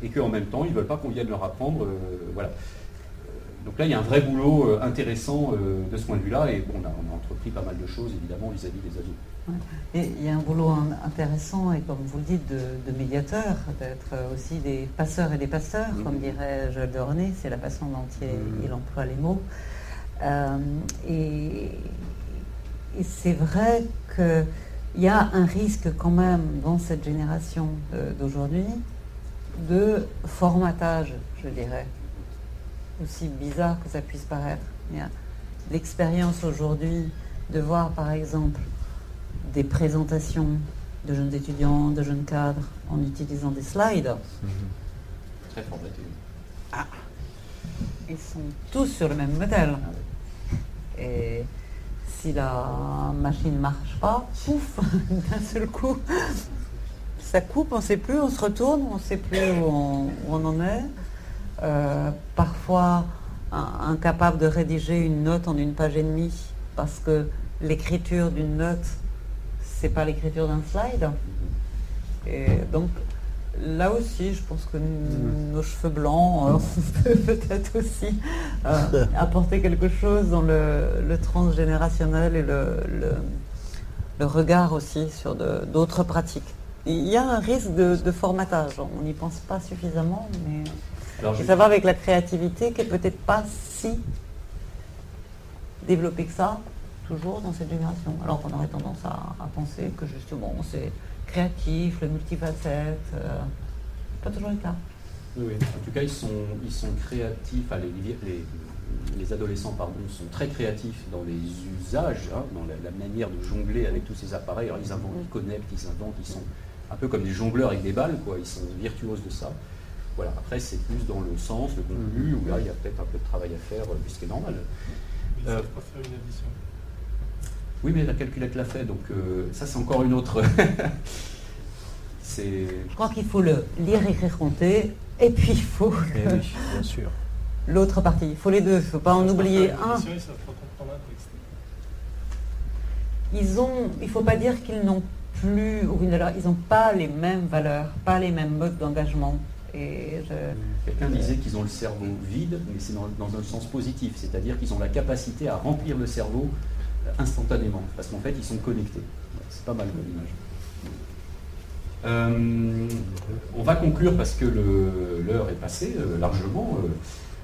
et qu'en même temps, ils ne veulent pas qu'on vienne leur apprendre. voilà. Donc là, il y a un vrai boulot intéressant de ce point de vue-là, et bon, on a, on a, entrepris pas mal de choses, évidemment, vis-à-vis des ados. Et il y a un boulot intéressant, et comme vous le dites, de, médiateur, d'être aussi des passeurs et des pasteurs, mm. comme dirait Joël de René, c'est la façon dont il, mm. emploie les mots. Euh, et, c'est vrai qu'il y a un risque quand même dans cette génération d'aujourd'hui de formatage, je dirais, aussi bizarre que ça puisse paraître. L'expérience aujourd'hui de voir par exemple des présentations de jeunes étudiants, de jeunes cadres, en utilisant des slides. Mhm. Très formaté. Ah. Ils sont tous sur le même modèle. Ah Et si la machine ne marche pas, pouf, [LAUGHS] d'un seul coup, ça coupe, on ne sait plus, on se retourne, on ne sait plus où on, en est. Euh, parfois, incapable de rédiger une note en une page et demie parce que l'écriture d'une note c'est pas l'écriture d'un slide. Et donc là aussi, je pense que nos cheveux blancs, [LAUGHS] euh, peut peut-être aussi euh, apporter quelque chose dans le, transgénérationnel et le, le, regard aussi sur d'autres pratiques. Il y a un risque de, formatage, on n'y pense pas suffisamment, mais ça va avec la créativité qui est peut-être pas si développée que ça, toujours dans cette génération. Alors qu'on aurait tendance à, penser que justement c'est créatif, le multifacette, euh, pas toujours le cas. Oui, en tout cas ils sont, ils sont créatifs, les, les, adolescents pardon, sont très créatifs dans les usages, hein, dans la, manière de jongler avec tous ces appareils. Alors ils inventent, ils connectent, ils inventent, ils sont un peu comme des jongleurs avec des balles, quoi. ils sont virtuoses de ça. Voilà. Après c'est plus dans le sens, le contenu, où là il y a peut-être un peu de travail à faire, euh, puisque normal. Mais euh, pas faire une addition. Oui, mais la calculette l'a fait, donc euh, ça c'est encore une autre. [LAUGHS] Je crois qu'il faut le lire, écrire, compter, et puis il faut. Eh bien sûr. L'autre partie, il faut les deux, il ne faut pas en oublier un. Ils ont, il ne faut pas dire qu'ils n'ont plus, ou ils n'ont pas les mêmes valeurs, pas les mêmes modes d'engagement. Quelqu'un disait qu'ils ont le cerveau vide, mais c'est dans, un sens positif, c'est-à-dire qu'ils ont la capacité à remplir le cerveau instantanément, parce qu'en fait, ils sont connectés. C'est pas mal comme image. Euh, on va conclure parce que l'heure est passée euh, largement. Euh,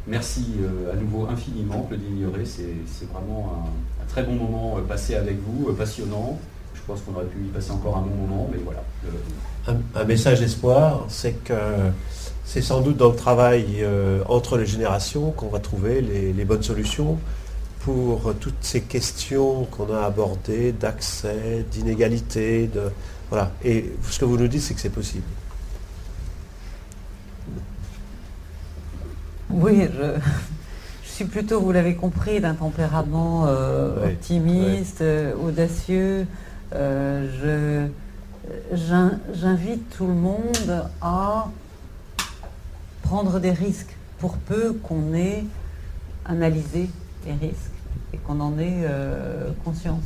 merci à nouveau infiniment, Claudine Ignoré. C'est vraiment un, très bon moment passé avec vous, passionnant. Je pense qu'on aurait pu y passer encore un bon moment, mais voilà. Un, message d'espoir, c'est que c'est sans doute dans le travail entre les générations qu'on va trouver les bonnes solutions pour toutes ces questions qu'on a abordées d'accès, d'inégalité, de voilà. Et ce que vous nous dites, c'est que c'est possible. Oui, je, suis plutôt, vous l'avez compris, d'un tempérament euh, optimiste, euh, audacieux. Euh, j'invite tout le monde à prendre des risques pour peu qu'on ait analysé les risques et qu'on en ait euh, conscience.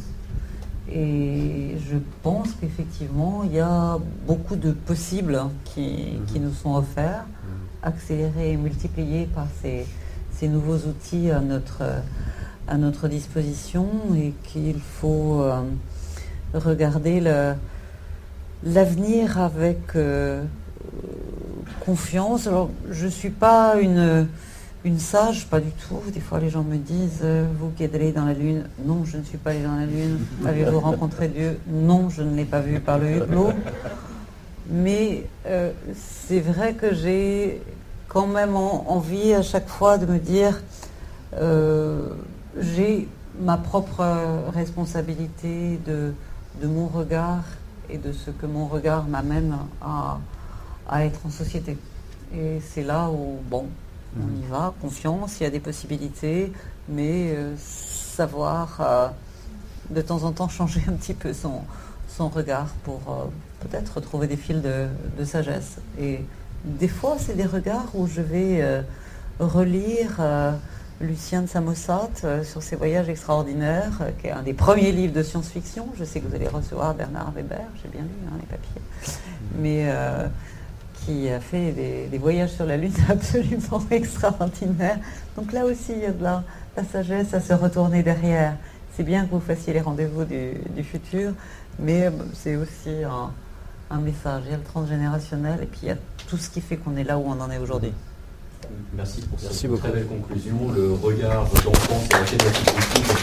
Et je pense qu'effectivement, il y a beaucoup de possibles qui, mhm. nous sont offerts, mhm. accélérés et multipliés par ces, nouveaux outils à notre, à notre disposition et qu'il faut euh, regarder l'avenir avec euh, confiance. Alors, je ne suis pas une une sage, pas du tout. Des fois, les gens me disent euh, Vous qui êtes allé dans la Lune Non, je ne suis pas allé dans la Lune. [LAUGHS] Avez-vous rencontré Dieu? Non, je ne l'ai pas vu par le hublot. Mais euh, c'est vrai que j'ai quand même envie à chaque fois de me dire J'ai ma propre responsabilité de, de mon regard et de ce que mon regard m'amène à, à être en société. Et c'est là où, bon, on y va, confiance, il y a des possibilités, mais euh, savoir euh, de temps en temps changer un petit peu son, son regard pour euh, peut-être retrouver des fils de, de sagesse. Et des fois, c'est des regards où je vais relire Lucien de Samosat euh, sur ses voyages extraordinaires, euh, qui est un des premiers livres de science-fiction. Je sais que vous allez recevoir Bernard Weber, j'ai bien lu hein, les papiers. Mais euh, qui a fait des, des voyages sur la Lune [LAUGHS] absolument extraordinaires. Donc là aussi, il y a de la, la sagesse à se retourner derrière. C'est bien que vous fassiez les rendez-vous du, du futur, mais c'est aussi un, un message. Il y a le transgénérationnel et puis il y a tout ce qui fait qu'on est là où on en est aujourd'hui. Merci pour Merci cette beaucoup. très belle conclusion. Le regard d'enfant sur la thématique politique. Pour